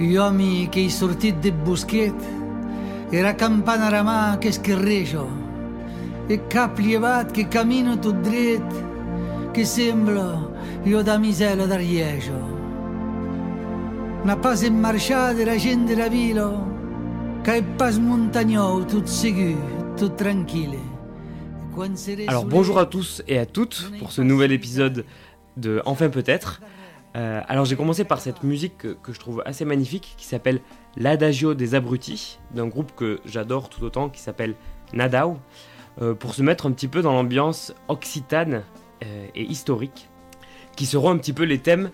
uomini che sortit de boschet e la campana ramà che scherreggio e cap lievat che cammino tu dret che sembra io da misela da riescio una pase marciata la gente da vilo che è pas montagno tout ségur tout tranquille Alors bonjour à tous et à toutes pour ce nouvel épisode de Enfin peut-être. Euh, alors j'ai commencé par cette musique que, je trouve assez magnifique qui s'appelle L'Adagio des Abrutis, d'un groupe que j'adore tout autant qui s'appelle Nadao, euh, pour se mettre un petit peu dans l'ambiance occitane euh, et historique, qui seront un petit peu les thèmes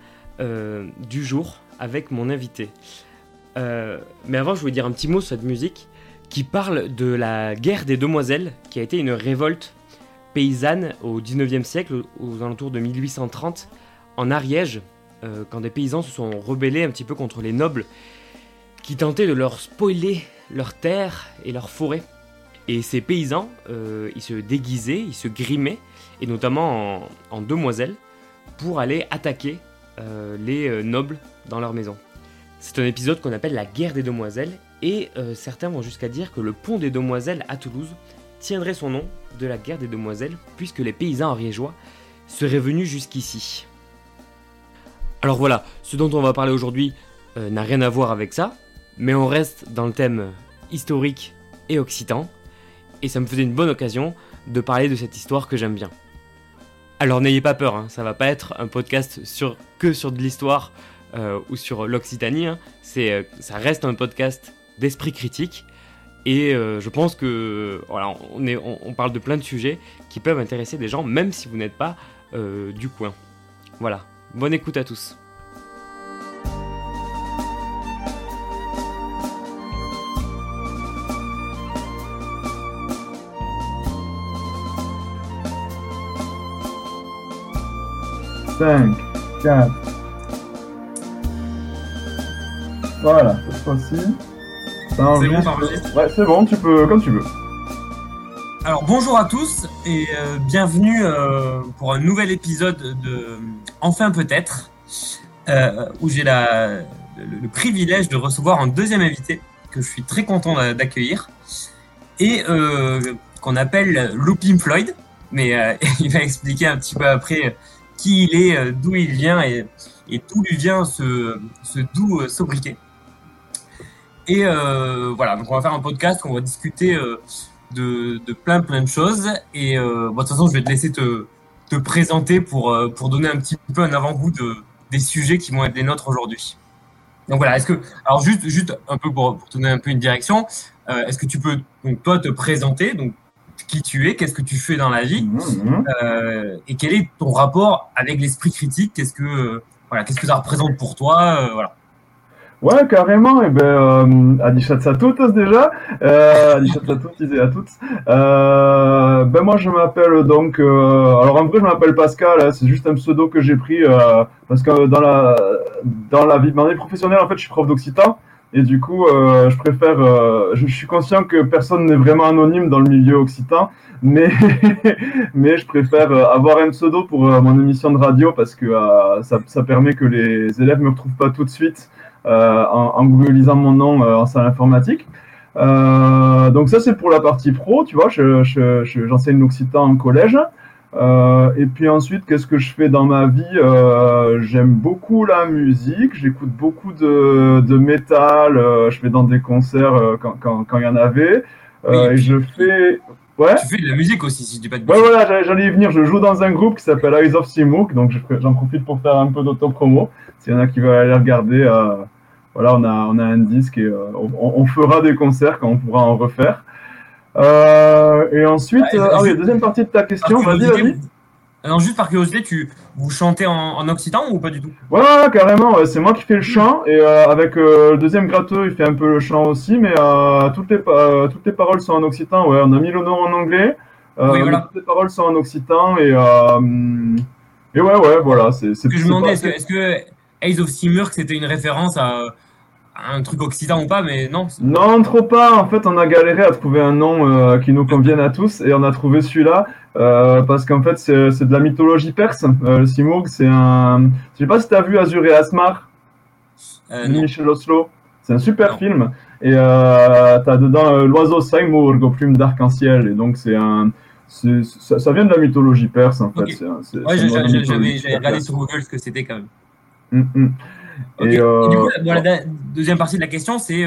du jour avec mon invité. mais avant je voulais dire un petit mot sur cette musique qui parle de la guerre des demoiselles, qui a été une révolte paysanne au 19e siècle, aux alentours de 1830, en Ariège, euh, quand des paysans se sont rebellés un petit peu contre les nobles qui tentaient de leur spoiler leurs terres et leurs forêts. Et ces paysans, euh, ils se déguisaient, ils se grimaient, et notamment en, demoiselles, pour aller attaquer euh, les nobles dans leur maison. C'est un épisode qu'on appelle la guerre des demoiselles, et certains vont jusqu'à dire que le pont des demoiselles à Toulouse tiendrait son nom de la guerre des demoiselles, puisque les paysans ariégeois seraient venus jusqu'ici. Alors voilà, ce dont on va parler aujourd'hui euh, n'a rien à voir avec ça, mais on reste dans le thème historique et occitan, et ça me faisait une bonne occasion de parler de cette histoire que j'aime bien. Alors n'ayez pas peur, hein, ça va pas être un podcast sur, que sur de l'histoire euh, ou sur l'Occitanie, hein. euh, ça reste un podcast d'esprit critique, et je pense que voilà, on, est, on, parle de plein de sujets qui peuvent intéresser des gens, même si vous n'êtes pas du coin. Voilà, Bonne écoute à tous. Cinq, quatre. Voilà, cette fois-ci. C'est bon, Ouais, c'est bon, tu peux, comme tu veux. Alors bonjour à tous et euh, bienvenue euh, pour un nouvel épisode de Enfin peut-être, euh, où j'ai le, le, privilège de recevoir un deuxième invité que je suis très content d'accueillir et qu'on appelle Looping Floyd, mais il va expliquer un petit peu après qui il est, d'où il vient et, et d'où lui vient ce, ce doux sobriquet. Et voilà, donc on va faire un podcast on va discuter de, plein plein de choses. Et euh, de toute façon, je vais te laisser te, te présenter pour, euh, pour donner un petit peu un avant-goût de, des sujets qui vont être les nôtres aujourd'hui. Donc voilà, est-ce que, alors juste, juste un peu pour, pour te donner un peu une direction, euh, est-ce que tu peux, donc toi, te présenter, donc qui tu es, qu'est-ce que tu fais dans la vie, mmh, mmh. et quel est ton rapport avec l'esprit critique, qu'est-ce que, voilà, qu'est-ce que ça représente pour toi, voilà. Ouais, carrément. Et eh ben, euh, à toutes déjà. Euh, à toutes et à toutes. Euh, ben moi, je m'appelle donc. Euh, alors en vrai, je m'appelle Pascal. Hein, c'est juste un pseudo que j'ai pris euh, parce que dans la dans la vie, ma vie professionnelle, en fait, je suis prof d'occitan. Et du coup, euh, je préfère. Je, je, suis conscient que personne n'est vraiment anonyme dans le milieu occitan, mais mais je préfère avoir un pseudo pour mon émission de radio parce que ça, ça permet que les élèves me retrouvent pas tout de suite. Euh, en, en googlisant mon nom euh, en salle informatique. Euh, donc ça c'est pour la partie pro, tu vois, j'enseigne je, je, l'occitan en collège. Euh, et puis ensuite, qu'est-ce que je fais dans ma vie euh, J'aime beaucoup la musique, j'écoute beaucoup de, de métal, euh, je fais dans des concerts quand il quand, quand y en avait. et je fais... Ouais. Tu fais de la musique aussi, si tu dis pas de Ouais, voilà, j'allais y venir. Je joue dans un groupe qui s'appelle Eyes of Simouk, donc j'en profite pour faire un peu d'auto-promo. S'il y en a qui veulent aller regarder, voilà, on a, on a un disque et euh, on, fera des concerts quand on pourra en refaire. Euh, et ensuite, euh, ah oui, deuxième partie de ta question, vas-y, vas-y. Juste par curiosité, tu vous chantez en, occitan ou pas du tout? Ouais, carrément. C'est moi qui fais le chant et avec le deuxième gratteux, il fait un peu le chant aussi, mais toutes les toutes les paroles sont en occitan. Ouais, on a mis le nom en anglais. Oui, voilà. Toutes les paroles sont en occitan et et ouais, ouais, voilà. C'est. Ce que je me demandais, est-ce que, est que Ace of Simurg c'était une référence à un truc occitan ou pas, mais non. Non, trop pas. En fait, on a galéré à trouver un nom euh, qui nous convienne à tous et on a trouvé celui-là euh, parce qu'en fait, c'est de la mythologie perse. Euh, le Simurg, c'est un. Je sais pas si tu as vu Azur et Asmar. Euh, Michel Oslo. C'est un super film. Et tu as dedans l'oiseau Seymour aux plumes d'arc-en-ciel. Et donc, c'est un. Ça, vient de la mythologie perse, en fait. ouais, j'avais regardé sur Google ce que c'était quand même. Hum, Et, du coup, la, deuxième partie de la question, c'est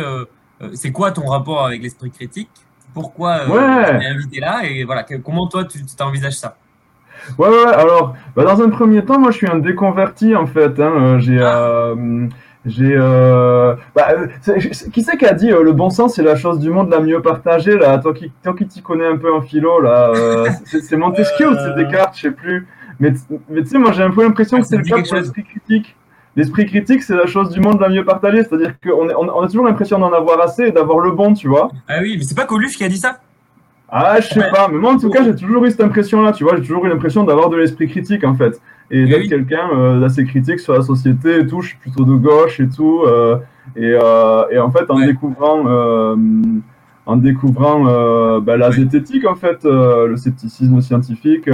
c'est quoi ton rapport avec l'esprit critique? Pourquoi tu es invité là? Et voilà, comment toi, tu t'envisages ça? Ouais, ouais, alors, bah, dans un premier temps, moi je suis un déconverti en fait. Hein. Euh, j'ai. Ah. Euh, j'ai. Euh, bah, qui c'est qui a dit le bon sens c'est la chose du monde la mieux partagée là? Toi qui, toi qui t'y connais un peu en philo là, c'est Montesquieu ou c'est Descartes, je sais plus. Mais, mais tu sais, moi j'ai un peu l'impression ah, que c'est le cas pour l'esprit critique. L'esprit critique, c'est la chose du monde la mieux partagée, c'est-à-dire qu'on on, a toujours l'impression d'en avoir assez et d'avoir le bon, tu vois. Ah oui, mais c'est pas Coluche qui a dit ça? Ah, je sais pas, mais moi en tout cas, j'ai toujours eu cette impression-là, tu vois, j'ai toujours eu l'impression d'avoir de l'esprit critique en fait. Et d'être quelqu'un euh, d'assez critique sur la société et tout, je suis plutôt de gauche et tout. Euh, et, euh, et, en fait, en découvrant, en découvrant bah, la zététique, en fait, le scepticisme scientifique,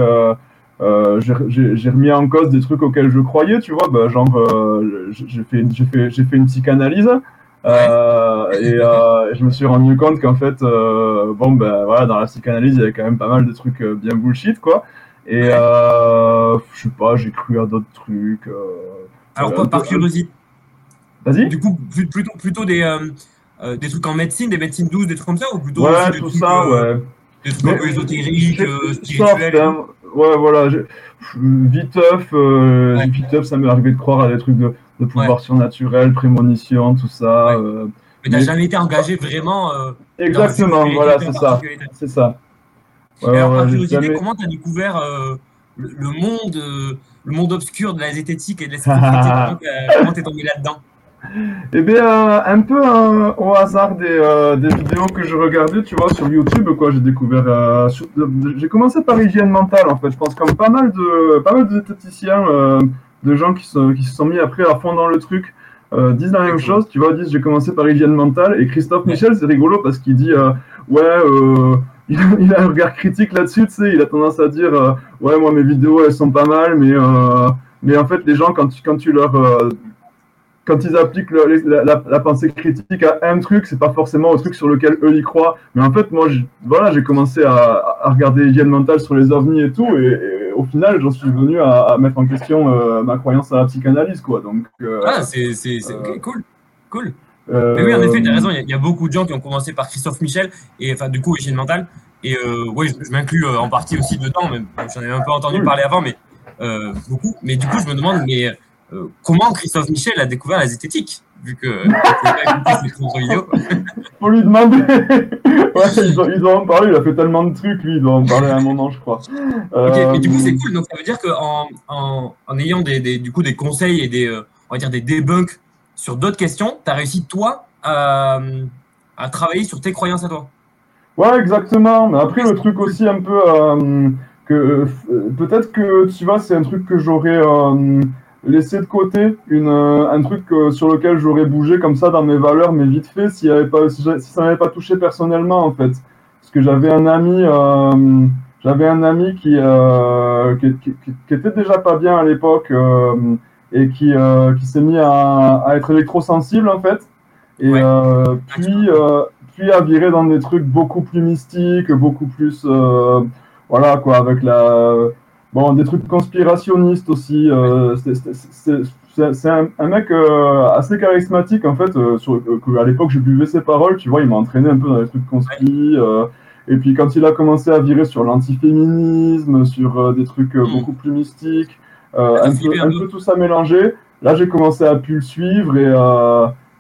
j'ai remis en cause des trucs auxquels je croyais, tu vois, bah, genre, j'ai fait, fait, fait une psychanalyse. Euh, et euh, je me suis rendu compte qu'en fait, euh, bon, ben voilà, dans la psychanalyse, il y avait quand même pas mal de trucs bien bullshit, quoi. Et je sais pas, j'ai cru à d'autres trucs. Alors, quoi, par curiosité Vas-y. Du coup, plutôt, plutôt des, des trucs en médecine, des médecines douces, des trucs comme ça, ou plutôt ouais, tout ça, ouais. Des trucs un peu ésotériques, spirituels. Hein. Ouais, voilà. Viteuf, ouais. viteuf, ça m'est arrivé de croire à des trucs de de pouvoir surnaturel, prémonition, tout ça. Euh, mais tu n'as jamais été engagé vraiment. Euh, Exactement, voilà, c'est ça. C'est ça. alors, jamais... comment tu as découvert euh, le, monde, le monde obscur de la zététique et de l'esprit Comment tu es tombé là-dedans? Eh bien, un peu au hasard des, des, vidéos que je regardais, tu vois, sur YouTube, quoi. J'ai découvert, j'ai commencé par hygiène mentale, en fait. Je pense comme pas mal de, pas mal de zététiciens de gens qui, sont, qui se sont mis après à fond dans le truc euh, disent la même chose. Tu vois, disent j'ai commencé par hygiène mentale. Et Christophe Michel, c'est rigolo parce qu'il dit euh, ouais, euh, il, a, un regard critique là-dessus. Tu sais, il a tendance à dire ouais, moi mes vidéos elles sont pas mal, mais mais en fait les gens quand tu quand tu leur quand ils appliquent la, pensée critique à un truc, c'est pas forcément au truc sur lequel eux y croient. Mais en fait, moi, voilà, j'ai commencé à, regarder hygiène mentale sur les ovnis et tout, et, au final, j'en suis venu à, mettre en question euh, ma croyance à la psychanalyse, quoi. Donc, euh, ah, c'est euh, cool, cool. Mais oui, en effet, tu as raison. Il y, a beaucoup de gens qui ont commencé par Christophe Michel, et enfin, du coup, hygiène mentale. Et oui, je, m'inclus en partie aussi dedans. J'en ai un peu entendu parler avant, mais beaucoup. Mais du coup, je me demande, mais euh, comment Christophe Michel a découvert la zététique vu que Faut lui demander. ouais, ils, doivent en parler. Il a fait tellement de trucs, lui. Il doit en parler à un moment, je crois. Ok, mais du coup, c'est euh, cool. Donc, ça veut dire qu'en en, en, ayant des, du coup, des conseils et des, euh, on va dire des debunks sur d'autres questions, tu as réussi, toi, à, à, travailler sur tes croyances à toi. Ouais, exactement. Mais après, le truc aussi un peu. que Peut-être que, tu vois, c'est un truc que j'aurais laisser de côté une, euh, un truc euh, sur lequel j'aurais bougé comme ça dans mes valeurs, mais vite fait, s'il y avait pas, si, ça m'avait pas touché personnellement, en fait. Parce que j'avais un ami, euh, j'avais un ami qui, qui, qui, était déjà pas bien à l'époque et qui, qui s'est mis à, à, être électrosensible, en fait. Et puis, puis à virer dans des trucs beaucoup plus mystiques, beaucoup plus, voilà, quoi, avec la Bon, des trucs conspirationnistes aussi. Euh, c'est un, mec euh, assez charismatique, en fait. Euh, sur, à l'époque, j'ai buvais ses paroles, tu vois, il m'a entraîné un peu dans les trucs conspirationnistes. et puis, quand il a commencé à virer sur l'antiféminisme, sur des trucs hmm. beaucoup plus mystiques, un, peu, un peu tout ça mélangé, là, j'ai commencé à pu le suivre et,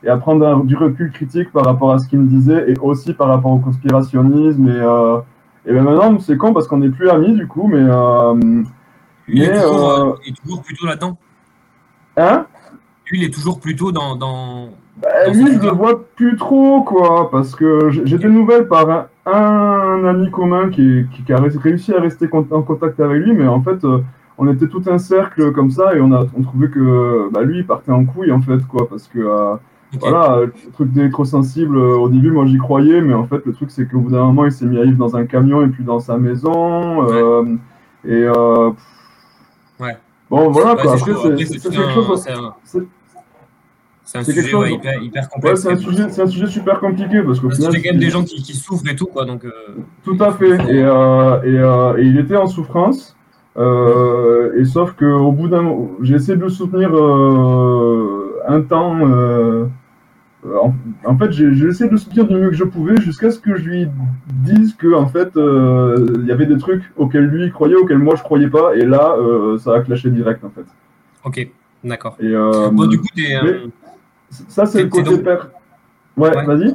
et à prendre du recul critique par rapport à ce qu'il me disait et aussi par rapport au conspirationnisme et et ben maintenant, c'est con parce qu'on n'est plus amis du coup, mais. Euh, il, est toujours, euh, il, est toujours, plutôt là-dedans? Hein? Lui, il est toujours plutôt dans. dans, bah, lui, je le vois plus trop, quoi, parce que j'ai des nouvelles par un, un ami commun qui, qui, a réussi à rester en contact avec lui, mais en fait, euh, on était tout un cercle comme ça et on a on trouvait que bah, lui, il partait en couille, en fait, quoi, parce que. Voilà, le truc d'électrosensible, euh, au début, moi j'y croyais, mais en fait, le truc c'est qu'au bout d'un moment, il s'est mis à vivre dans un camion et puis dans sa maison. Euh, et. Euh, ouais. Bon, voilà, quoi. C'est quelque chose. C'est un, sujet hyper, hyper, complexe. c'est un, un, sujet super compliqué parce y a quand même des gens qui, qui, souffrent et tout, quoi. Donc, Tout à fait. Et, et, et, il était en souffrance. et sauf qu'au bout d'un j'ai essayé de le soutenir un temps euh, en, fait, j'ai essayé de le soutenir du mieux que je pouvais jusqu'à ce que je lui dise que en fait, euh, il y avait des trucs auxquels lui croyait, auxquels moi je croyais pas, et là, euh, ça a clashé direct en fait. Ok, d'accord. Et bon, du coup, ça c'est le côté père. Ouais, vas-y.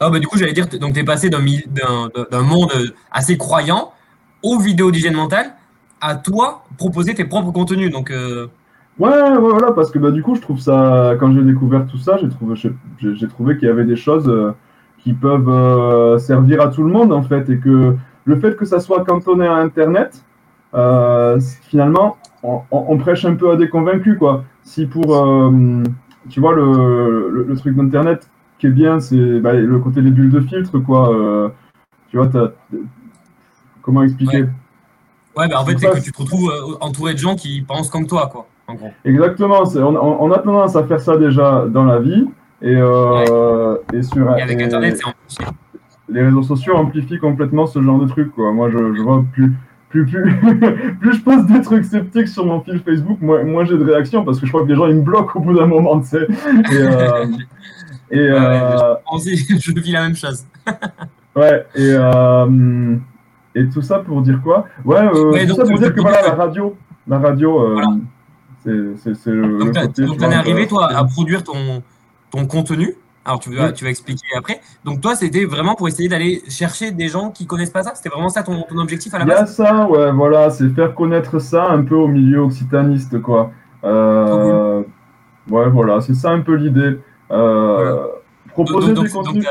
Ah, bah, du coup, j'allais dire, donc tu es passé d'un monde assez croyant aux vidéos d'hygiène mentale à toi proposer tes propres contenus. Donc, Ouais, ouais, voilà, parce que bah, du coup, je trouve ça, quand j'ai découvert tout ça, j'ai trouvé, j'ai trouvé qu'il y avait des choses euh, qui peuvent euh, servir à tout le monde, en fait, et que le fait que ça soit cantonné à Internet, euh, finalement, on, prêche un peu à des convaincus, quoi. Si pour, tu vois, le, le, truc d'Internet qui est bien, c'est bah, le côté des bulles de filtre, quoi. tu vois, comment expliquer? Ouais, bah, en fait, c'est que tu te retrouves entouré de gens qui pensent comme toi, quoi. Exactement, on, a tendance à faire ça déjà dans la vie. Et, euh, et sur avec Internet, c'est amplifié. Les réseaux sociaux amplifient complètement ce genre de trucs. Quoi. Moi, je, vois plus, plus, plus, plus je poste des trucs sceptiques sur mon fil Facebook, moins, moi j'ai de réactions parce que je crois que les gens ils me bloquent au bout d'un moment, tu sais. Et, euh, et euh, je, vis la même chose. ouais, et, euh, et tout ça pour dire quoi? Ouais, euh, tout ça pour dire que voilà, la radio, la radio, voilà. C'est le. Donc, tu es arrivé, toi, à produire ton, ton contenu. Alors, tu vas, tu vas expliquer après. Donc, toi, c'était vraiment pour essayer d'aller chercher des gens qui connaissent pas ça? C'était vraiment ça ton, ton, objectif à la base Il y a ça, ouais, voilà. C'est faire connaître ça un peu au milieu occitaniste, quoi. Euh, ouais, voilà. C'est ça un peu l'idée. Euh, proposer donc, des contenus.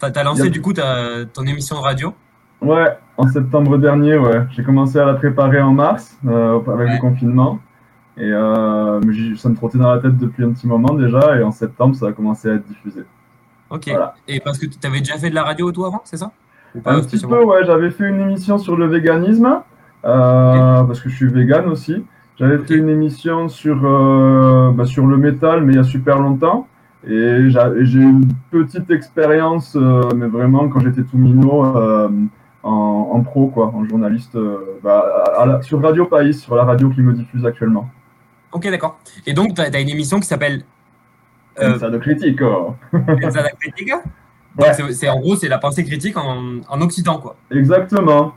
Tu as, lancé, du coup, ton émission de radio? Ouais, en septembre dernier, ouais. J'ai commencé à la préparer en mars, euh, avec le confinement. Et euh, ça me trottait dans la tête depuis un petit moment déjà, et en septembre, ça a commencé à être diffusé. Ok. Et parce que tu avais déjà fait de la radio toi avant, c'est ça Un petit peu, ouais. J'avais fait une émission sur le véganisme, euh, parce que je suis vegan aussi. J'avais fait une émission sur, euh, bah, sur le métal, mais il y a super longtemps. Et j'ai une petite expérience, mais vraiment quand j'étais tout minot, en, pro, quoi, en journaliste, bah, sur Radio País, sur la radio qui me diffuse actuellement. Ok, d'accord. Et donc, tu as, une émission qui s'appelle. Euh, critique. Oh. de critique ouais. C'est en gros, c'est la pensée critique en, en, occitan, quoi. Exactement.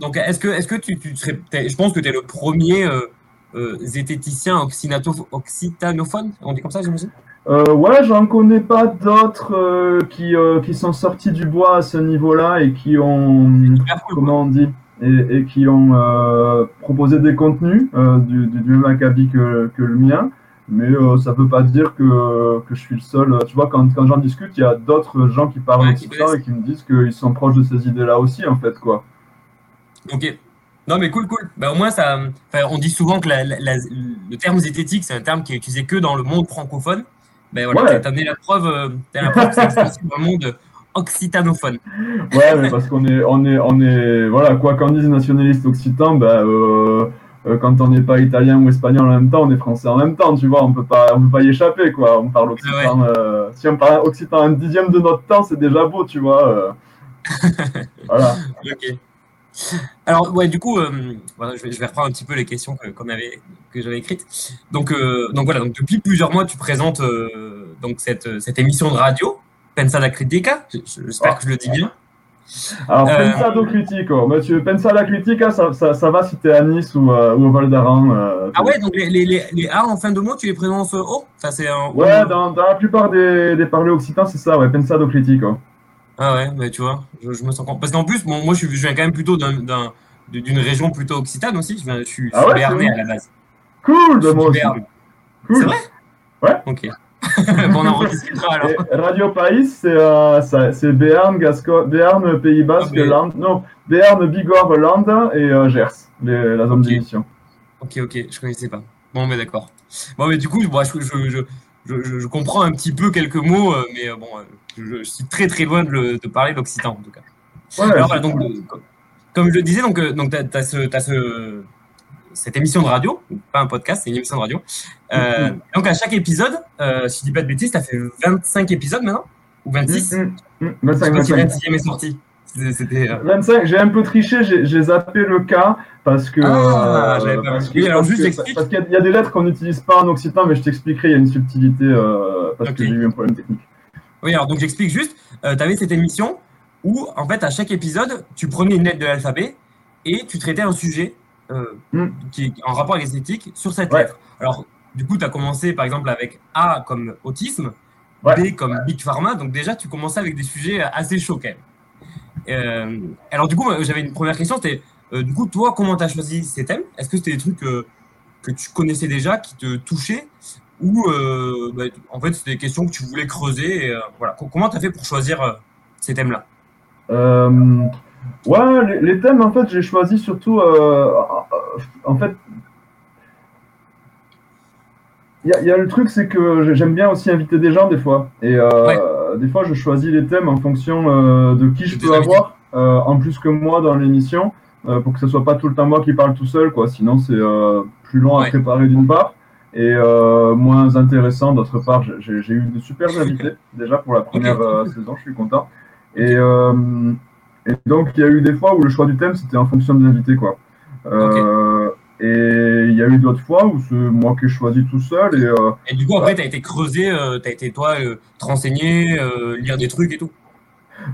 Donc, est-ce que, est que tu, tu serais. Je pense que tu es le premier euh, euh, zététicien occitanophone, on dit comme ça, j'imagine? Euh, ouais, j'en connais pas d'autres euh, qui, euh, qui sont sortis du bois à ce niveau-là et qui ont, comment on dit, et, et qui ont euh, proposé des contenus euh, du, du, même acabit que, que le mien. Mais euh, ça veut pas dire que, que je suis le seul. Tu vois, quand, quand j'en discute, il y a d'autres gens qui parlent de ça et qui me disent qu'ils sont proches de ces idées-là aussi, en fait, quoi. Ok. Non, mais cool, cool. Bah, au moins, ça, on dit souvent que la, la, le terme zététique, c'est un terme qui est utilisé que dans le monde francophone. Ben voilà, t'as amené la preuve, as la preuve que c'est dans le monde occitanophone. Ouais, mais parce qu'on est, on est, on est, voilà, quoi qu'en dise nationaliste occitan, ben, euh, euh, quand on n'est pas italien ou espagnol en même temps, on est français en même temps, tu vois, on peut pas, on peut pas y échapper, quoi. On parle occitan, euh, si on parle occitan un dixième de notre temps, c'est déjà beau, tu vois. voilà. ok. Alors, ouais, du coup, voilà, je, vais, je, vais, reprendre un petit peu les questions que, que j'avais écrites. Donc, donc voilà, donc depuis plusieurs mois, tu présentes donc cette, cette émission de radio Pensada Critica, j'espère que je le dis bien. Alors, euh... Pensado Critico, monsieur, Pensada Critica, ça, ça, ça, va si tu es à Nice ou, euh, ou au Val d'Aran. Euh, ah ouais, donc les, les, les, les, A en fin de mot, tu les prononces haut ça, c'est un... Ouais, dans, dans, la plupart des, des parlers occitans, c'est ça, ouais, Pensado Critico. Ah ouais, mais tu vois, je, je me sens... Parce qu'en plus, bon, moi, je, je, viens quand même plutôt d'une région plutôt occitane aussi, je, viens, je suis, ah ouais, à la base. Cool, de moi aussi. Cool. C'est vrai? Ouais. Ok. bon, on en rediscutera alors. Radio País, c'est euh, Béarn, Gasco Béarn, Pays Basque, okay. Land, non, Béarn, Bigorre, Land et euh, Gers, les, la zone okay. d'émission. Ok, ok, je connaissais pas. Bon, mais d'accord. Bon, mais du coup, bon, je, je, je, je, comprends un petit peu quelques mots, euh, mais bon, je, suis très très loin de, de parler l'occitan en tout cas. Ouais, alors, voilà, donc, comme je le disais, donc, donc tu as, as, ce, as ce cette émission de radio, pas un podcast, c'est une émission de radio. Euh, mm-hmm. Donc à chaque épisode, euh, si je dis pas de bêtises, ça fait 25 épisodes maintenant Ou 26 25, 25. 26 est sorti. C'était 25, j'ai un peu triché, j'ai zappé le cas parce que. Ah, j'avais pas parce, alors, juste parce qu'il y, a des lettres qu'on n'utilise pas en occitan, mais je t'expliquerai, il y a une subtilité parce que j'ai eu un problème technique. Oui, alors donc j'explique juste, tu avais cette émission où en fait à chaque épisode, tu prenais une lettre de l'alphabet et tu traitais un sujet euh, mm. qui en rapport avec l'esthétique sur cette lettre. Alors, du coup, tu as commencé par exemple avec A comme autisme, B comme Big Pharma. Donc, déjà, tu commençais avec des sujets assez chauds quand même. Euh, alors, du coup, j'avais une première question c'était euh, du coup, toi, comment tu as choisi ces thèmes? Est-ce que c'était des trucs que tu connaissais déjà, qui te touchaient? Ou bah, en fait, c'était des questions que tu voulais creuser voilà. Comment tu as fait pour choisir ces thèmes-là? Ouais, les, thèmes, en fait, j'ai choisi surtout. Euh, euh, en fait. Il y, a le truc, c'est que j'aime bien aussi inviter des gens des fois. Et euh, des fois, je choisis les thèmes en fonction de qui je peux avoir en plus que moi dans l'émission, pour que ce soit pas tout le temps moi qui parle tout seul, quoi. Sinon, c'est plus long à préparer d'une part et moins intéressant d'autre part. J'ai eu de super invités déjà pour la première saison, je suis content. Et et donc, il y a eu des fois où le choix du thème, c'était en fonction de l'invité, quoi. Euh, et il y a eu d'autres fois où c'est moi qui ai choisi tout seul. Et, euh, et du coup, après, tu as été creusé, euh, tu as été, toi, te renseigner, lire des trucs et tout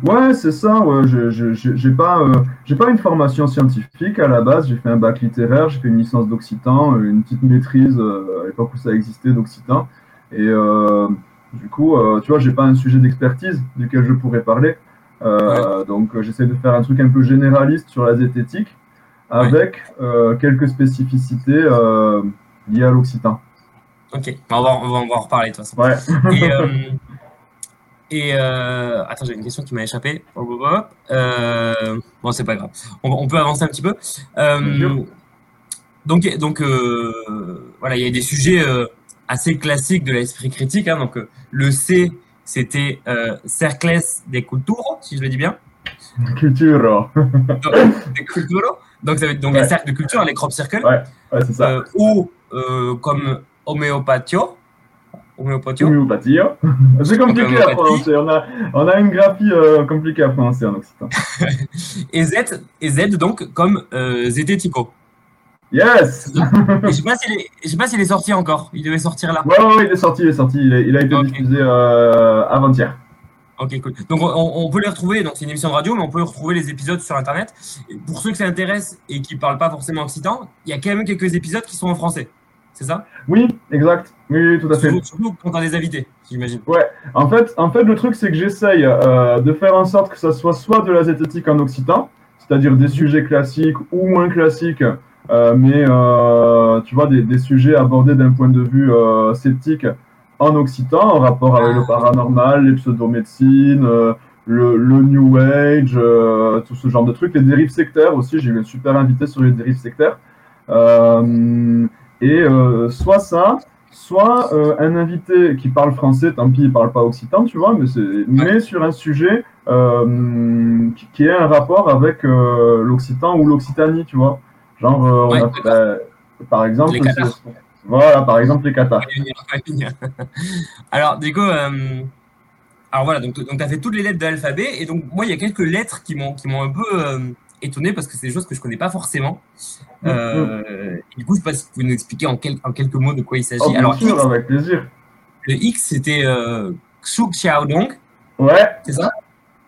Ouais, c'est ça. Ouais. J'ai pas, j'ai pas une formation scientifique à la base. J'ai fait un bac littéraire, j'ai fait une licence d'occitan, une petite maîtrise à l'époque où ça existait d'occitan. Et du coup, tu vois, j'ai pas un sujet d'expertise duquel je pourrais parler. Euh, donc euh, j'essaie de faire un truc un peu généraliste sur la zététique avec euh, quelques spécificités liées à l'occitan. Ok, on va, on, va, en reparler de toute façon. Ouais. Et, attends, j'ai une question qui m'a échappé. Euh, bon, c'est pas grave. On, peut avancer un petit peu. donc, donc voilà, il y a des sujets assez classiques de l'esprit critique. Hein, donc, le C, c'était euh, Cercles de Culturo, si je le dis bien. Culturo. de Culturo. Donc, ça veut donc les cercles de culture, les crop circles. Ouais, ouais c'est ça. Euh, ou euh, comme homéopathio. Homéopathio. Homéopathio. C'est compliqué à prononcer. On a, on a une graphie euh, compliquée à prononcer en occitan. et, Z, et Z, donc, comme euh, zétético. Yes Je sais pas s'il est, est sorti encore. Il devait sortir là. Ouais, ouais, il est sorti, il est sorti. Il a, été diffusé euh, avant-hier. Ok, cool. Donc on, peut les retrouver, donc c'est une émission de radio, mais on peut retrouver les épisodes sur Internet. pour ceux que ça intéresse et qui ne parlent pas forcément occitan, il y a quand même quelques épisodes qui sont en français. C'est ça? Oui, exact. Oui, tout à fait. Surtout quand tu as des invités, j'imagine. Ouais, en fait, en fait, le truc, c'est que j'essaye euh, de faire en sorte que ça soit soit de la zététique en occitan, c'est-à-dire des sujets classiques ou moins classiques, mais euh, tu vois, des, des, sujets abordés d'un point de vue euh, sceptique en occitan, en rapport avec le paranormal, les pseudomédecines, le, le, New Age, tout ce genre de trucs, les dérives sectaires aussi, j'ai eu un super invité sur les dérives sectaires. et soit ça, soit un invité qui parle français, tant pis, il parle pas occitan, tu vois, mais, mais sur un sujet qui, qui est un rapport avec l'occitan ou l'occitanie, tu vois. Genre, euh, a, bah, par exemple, voilà, par exemple les Qatar. alors, du coup, euh, alors voilà, donc, donc tu as fait toutes les lettres de l'alphabet, et donc moi, il y a quelques lettres qui m'ont un peu euh, étonné parce que c'est des choses que je connais pas forcédont. Mm, mm. Du coup, je sais pas si vous pouvez nous expliquer en, en quelques mots de quoi il s'agit. Oh, alors, sûr, avec plaisir. Le X, c'était euh, Xu Xiaodong. Ouais. C'est ça?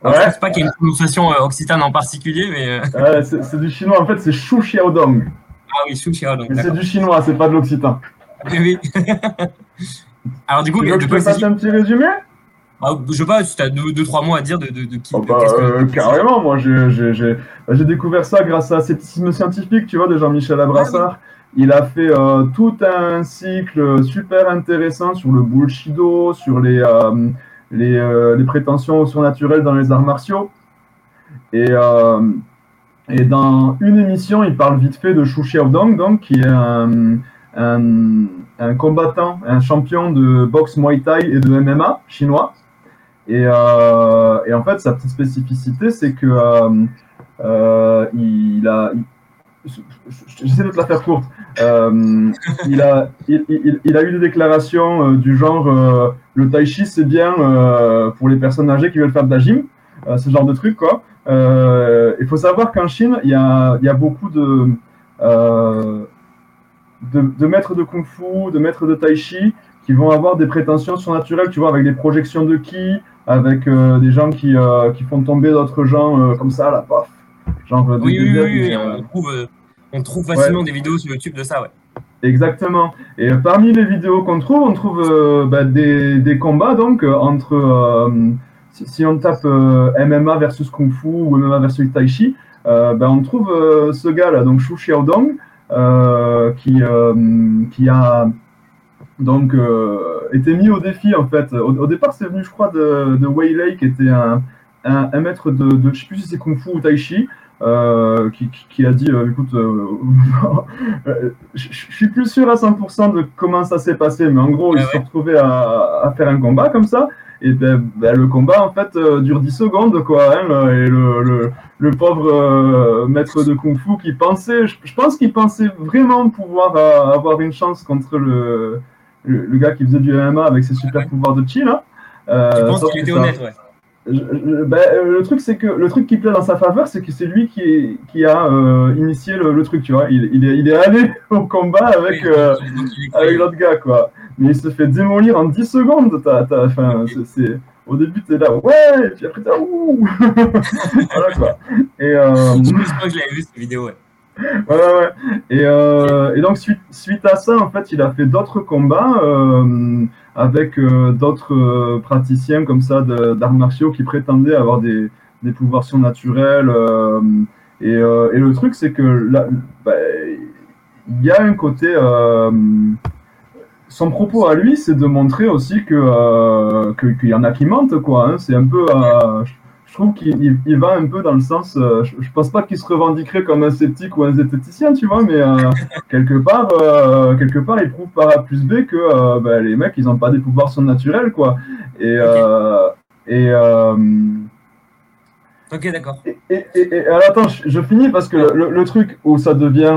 Ouais. Je sais pas qu'il y ait une prononciation euh, occitane en particulier, mais. Euh... c'est du chinois, en fait, c'est Shu Xiaodong. Ah oui, Shu Xiaodong. Mais c'est du chinois, c'est pas de l'occitan. Oui, oui. Alors, du coup, tu veux que je peux passer un petit résumé? Ah, Je sais pas, si tu as deux, deux, trois mots à dire de, de, de qui. Oh, bah, euh, carrément, moi, j'ai découvert ça grâce à scepticisme scientifique, tu vois, de Jean-Michel Abrassard. Il a fait euh, tout un cycle super intéressant sur le bullshido, sur les, euh, euh, les, prétentions surnaturelles dans les arts martiaux. Et, euh, et dans une émission, il parle vite fait de Shu Xiaodong, donc, qui est un, combattant, un champion de boxe Muay Thai et de MMA chinois. Et, euh, et en fait, sa petite spécificité, c'est que il, a, j'essaie de te la faire courte. Euh, il, a, il, a eu des déclarations du genre le tai chi c'est bien pour les personnes âgées qui veulent faire de la gym, ce genre de truc quoi. il faut savoir qu'en Chine, il y a, y a, beaucoup de, de, de, maîtres de kung fu, de maîtres de tai chi qui vont avoir des prétentions surnaturelles, tu vois, avec des projections de ki, avec des gens qui, qui font tomber d'autres gens comme ça, là, paf oui, oui, oui, on, trouve, euh, on trouve facilement des vidéos sur YouTube de ça, ouais. Exactement. Et parmi les vidéos qu'on trouve, on trouve euh, bah, des, des, combats donc euh, entre si, on tape MMA versus Kung Fu ou MMA versus Tai Chi, bah, on trouve ce gars là, donc Shu Xiaodong, qui qui a donc été mis au défi en fait. Au, départ, c'est venu, je crois, de, de Wei Lei, qui était un, un, maître de, de, je sais plus si c'est Kung Fu ou Tai Chi, euh, qui, qui, a dit, euh, écoute, euh, je suis plus sûr à 100% de comment ça s'est passé, mais en gros, ils se sont retrouvés à, à, faire un combat comme ça. Et ben, ben le combat, en fait, dure 10 secondes, quoi. Hein, et le, le, le pauvre maître de Kung Fu qui pensait, je, pense qu'il pensait vraiment pouvoir avoir une chance contre le, le, gars qui faisait du MMA avec ses super pouvoirs de chi, là. je pense qu'il était honnête, ouais. Ben, euh, le truc c'est que le truc qui plaît dans sa faveur c'est que c'est lui qui, qui a euh, initié le, truc tu vois. Il, il, est, il est allé au combat avec, euh, avec l'autre gars quoi. Mais il se fait démolir en 10 secondes t'as, c'est, au début t'es là ouais et puis après t'es ouh. Voilà quoi. Et je crois que je l'avais vu cette vidéo ouais. Ouais, ouais. Et, et donc, suite, suite à ça, en fait, il a fait d'autres combats avec euh, d'autres euh, praticiens comme ça d'arts martiaux qui prétendaient avoir des, pouvoirs surnaturels. Euh, et, et, le truc, c'est que là, bah, il y a un côté. son propos à lui, c'est de montrer aussi que qu'il y en a qui mentent, quoi. Hein. C'est un peu trouve qu'il il va un peu dans le sens. Euh, je, pense pas qu'il se revendiquerait comme un sceptique ou un zététicien, tu vois, mais euh, quelque part, euh, quelque part, il prouve par A plus B que bah, les mecs, ils ont pas des pouvoirs surnaturels, quoi. Et et Ok, d'accord. Et, et, alors attends, je, finis parce que le, truc où ça devient,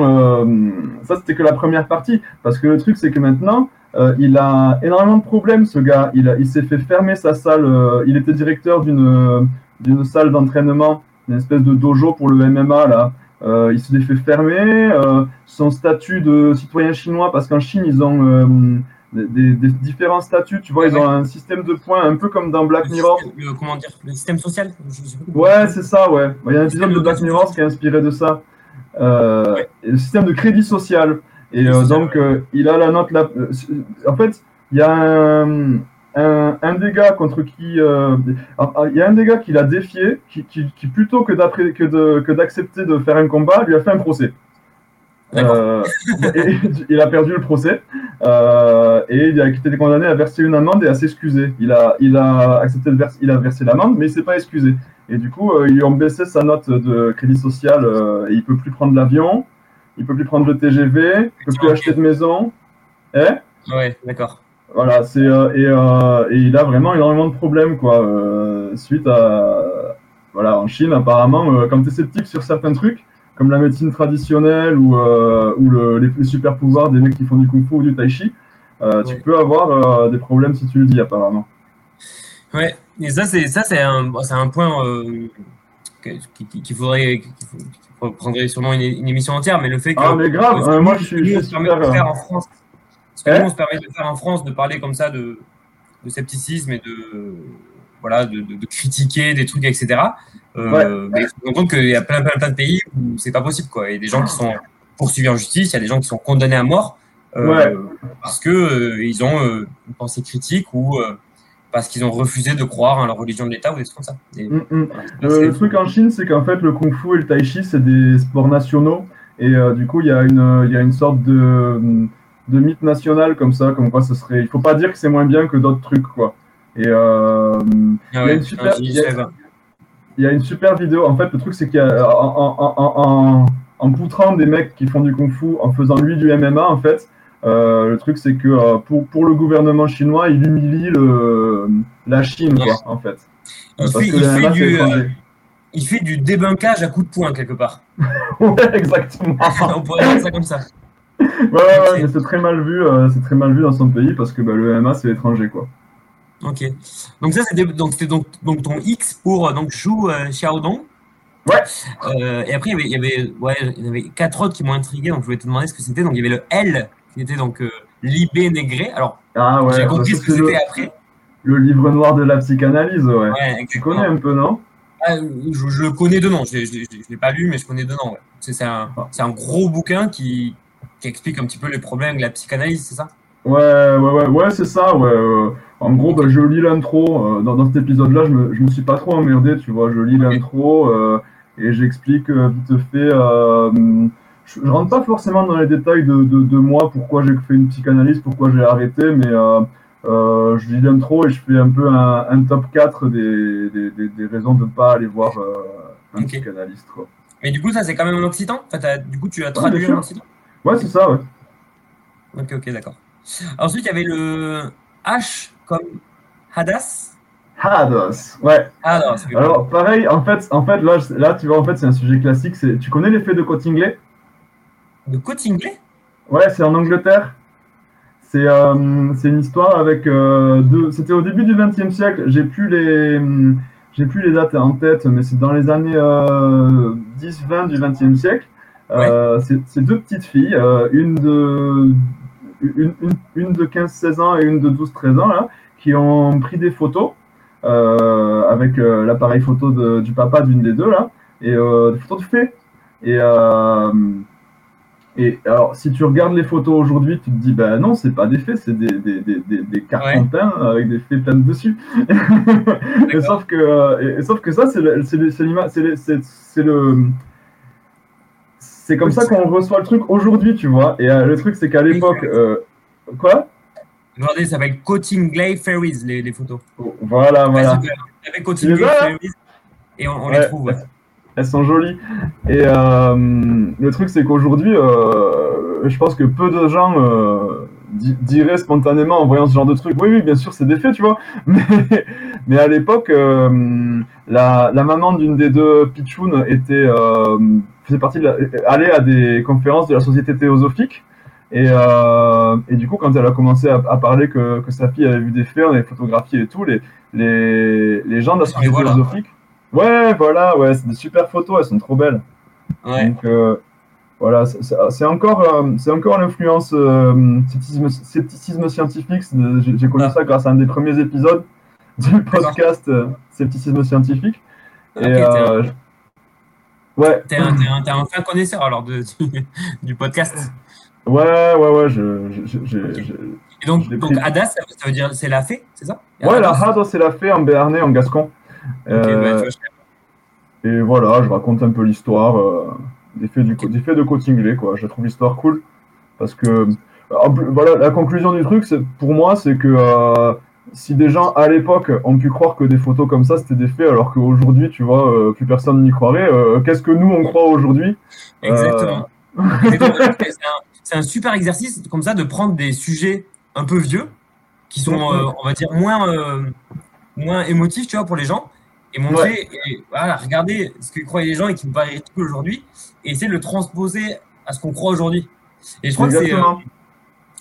ça c'était que la première partie, parce que le truc c'est que maintenant, il a énormément de problèmes, ce gars. Il, il s'est fait fermer sa salle. il était directeur d'une d'une salle d'entraînement, une espèce de dojo pour le MMA là. Euh, il s'est fait fermer. Euh, son statut de citoyen chinois, parce qu'en Chine, ils ont euh, des, différents statuts. Tu vois, ils ont un système de points un peu comme dans Black Mirror. le, comment dire Le système social Ouais, c'est ça, ouais. Il y a un épisode de Black Mirror qui est inspiré de ça. Le système de crédit social. Et donc, il a la note là. En fait, il y a un un, un, des gars contre qui euh, il y a un des gars qui l'a défié, qui, qui, qui, plutôt que que de d'accepter de faire un combat, lui a fait un procès. Euh, et, il a perdu le procès euh, et il a été condamné à verser une amende et à s'excuser. Il a il a accepté de verser il a versé l'amende, mais il s'est pas excusé. Et du coup, euh, ils lui ont baissé sa note de crédit social euh, et il peut plus prendre l'avion, il peut plus prendre le TGV, il peut plus acheter de maison. Eh ouais, d'accord. Voilà, c'est euh, et, euh, et, il a vraiment énormément de problèmes quoi. Euh, suite à voilà, en Chine apparemment, euh, quand tu es sceptique sur certains trucs, comme la médecine traditionnelle ou, ou le, les, super pouvoirs des mecs qui font du kung fu ou du tai chi, tu peux avoir des problèmes si tu le dis apparemment. Ouais, et ça c'est ça c'est un c'est un point qu'il faudrait qu'il prendrait sûrement une, émission entière, mais le fait que ah mais grave, moi je suis, je suis super, en France ce que nous, on se permet de faire en France, de parler comme ça de, de scepticisme et de, voilà, de, de, critiquer des trucs, etc. Euh, Mais on se compte qu'il y a plein, plein, plein de pays où c'est pas possible. Quoi. Il y a des gens qui sont poursuivis en justice, il y a des gens qui sont condamnés à mort euh, parce que euh, ils ont une pensée critique ou parce qu'ils ont refusé de croire en la religion de l'État ou des trucs comme ça. Mm, mm. le truc en Chine, c'est qu'en fait, le kung fu et le tai chi, c'est des sports nationaux. Et du coup, il y, a une, il y a une sorte de de mythe national comme ça, comme quoi ce serait. Il faut pas dire que c'est moins bien que d'autres trucs, quoi. Et euh, il, y a une super, il, y a, une super vidéo. En fait, le truc, c'est qu'il y a en, en, en, poutrant des mecs qui font du kung-fu, en faisant lui du MMA, en fait, euh, le truc, c'est que euh, pour, pour le gouvernement chinois, il humilie le, la Chine, quoi, en fait. Il, fait, il, fait du, il fait du débunkage à coups de poing quelque part. ouais, exactement. On pourrait dire ça comme ça. Ouais, ouais, mais c'est très mal vu, euh, c'est très mal vu dans son pays parce que bah, le MMA c'est l'étranger quoi. Ok. Donc ça c'était donc c'était donc, donc ton X pour euh, donc Zhu euh, Xiaodong. Ouais. Euh, et après il y avait il y avait ouais il y avait quatre autres qui m'ont intrigué donc je voulais te demander ce que c'était donc il y avait le L qui était donc Libé Négré. Alors Ah ouais. j'ai compris ce que c'était après. le livre noir de la psychanalyse, ouais. Ouais, Tu connais un peu, non? Ah, je, je le connais de nom, je ne l'ai pas lu, mais je connais de nom. Ouais. C'est un, c'est un gros bouquin qui, qui explique un petit peu les problèmes de la psychanalyse, c'est ça? Ouais, ouais, ouais, ouais, c'est ça, ouais. euh, en gros, bah, je lis l'intro. euh, dans, dans cet épisode-là, je me, je me suis pas trop emmerdé, tu vois. Je lis l'intro euh, et j'explique vite fait. je, je rentre pas forcément dans les détails de, de, de moi, pourquoi j'ai fait une psychanalyse, pourquoi j'ai arrêté, mais je lis l'intro et je fais un peu un, un top 4 des, des, des, des raisons de ne pas aller voir un Ok. psychanalyste, quoi. Mais du coup, ça, c'est quand même en occitan? Enfin, Du coup, tu as traduit sûr. en occitan? Ouais, c'est ça, ouais. Ok, ok, d'accord. Ensuite, il y avait le H comme Hadas. Hados, ouais. C'est Alors, pareil, en fait, en fait là, là, tu vois, en fait, c'est un sujet classique. c'est- Tu connais l'effet de Cottingley de Cotingley Ouais, c'est en Angleterre. C'est euh, c'est une histoire avec euh, deux. C'était au début du XXe siècle. J'ai plus les j'ai plus les dates en tête, mais c'est dans les années euh, 10-20 du XXe siècle. Euh, c'est deux petites filles, euh, une de une, une, une de 15-16 ans et une de 12-13 ans là, qui ont pris des photos euh, avec euh, l'appareil photo de- du papa d'une des deux là, et euh, des photos de fées. Et et alors, si tu regardes les photos aujourd'hui, tu te dis, ben non, c'est pas des fées, c'est des, des, des, des, peints avec des fées peintes dessus. et sauf, que, et, et sauf que ça, c'est le, c'est le, c'est comme ça qu'on reçoit le truc aujourd'hui, tu vois. Et euh, le truc, c'est qu'à l'époque, euh, quoi? Regardez, ça s'appelle Cotingley Fairies, les, les photos. Voilà, voilà. Il y avait Cotingley Tu les as, là? Fairies et on, on les trouve. ouais. Elles sont jolies. Et euh, le truc, c'est qu'aujourd'hui, euh, je pense que peu de gens euh, di- diraient spontanément en voyant ce genre de truc, oui, oui, bien sûr, c'est des faits, tu vois. Mais, mais à l'époque, euh, la, la maman d'une des deux pitchounes était, euh, faisait partie de la, allait à des conférences de la Société théosophique. Et, euh, et du coup, quand elle a commencé à, à parler que, que sa fille avait vu des faits, on avait photographié et tout, les, les, les gens de la Société voilà. théosophique. Ouais, voilà, ouais, c'est des super photos, elles sont trop belles. Ouais. Donc euh, voilà, c'est- encore, euh, c'est encore l'influence euh, scepticisme, scepticisme scientifique. j'ai connu Ah. ça grâce à un des premiers épisodes du podcast euh, Scepticisme scientifique. Et, un- euh, Ouais, T'es un, un, un fin connaisseur alors de, du, du podcast. ouais, ouais, ouais, je, je, je- je- Ok. je- Et donc, donc. Hadas, ça, veut- ça veut dire c'est la fée, c'est ça? Ouais, la Hadas Hado, c'est la fée en Béarnais, en Gascon. Euh, bah, je- Et voilà, je raconte un peu l'histoire euh, des, faits du, des de Cottingley, quoi. Je trouve l'histoire cool. Parce que, en plus, voilà, la conclusion du truc, pour moi, c'est que euh, si des gens à l'époque ont pu croire que des photos comme ça c'était des faits, alors qu'aujourd'hui, tu vois, euh, plus personne n'y croirait, euh, qu'est-ce que nous on croit aujourd'hui? Exactement. Exactement. C'est un, super exercice comme ça de prendre des sujets un peu vieux qui sont, euh, on va dire, moins, euh, moins émotifs, tu vois, pour les gens et montrer, et, voilà, regardez ce que croyaient les gens et qui me paraît ridicule aujourd'hui et essayer de le transposer à ce qu'on croit aujourd'hui. Et je crois que c'est.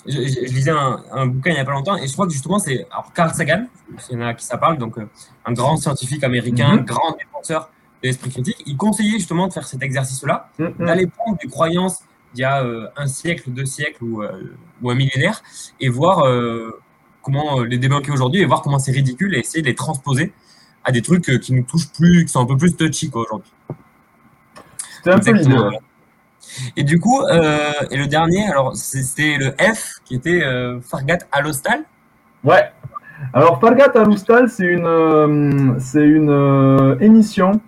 Je, je- je lisais un, un bouquin il n'y a pas longtemps et je crois que justement c'est alors Carl Sagan, s'il y en a qui ça parle, donc euh, un grand scientifique américain, Mhm. grand défenseur de l'esprit critique, il conseillait justement de faire cet exercice-là, Mm, mm. d'aller prendre des croyances d'il y a euh, un siècle, deux siècles ou, euh, ou un millénaire et voir comment les débunker aujourd'hui et voir comment c'est ridicule et essayer de les transposer à des trucs qui nous touchent plus, qui sont un peu plus touchy aujourd'hui. C'était un peu l'idée. Et du coup, euh, et le dernier, alors c'était le F qui était euh, Fargat Alostal. Ouais. Alors, Fargat Alustal, c'est une, euh, c'est une euh, émission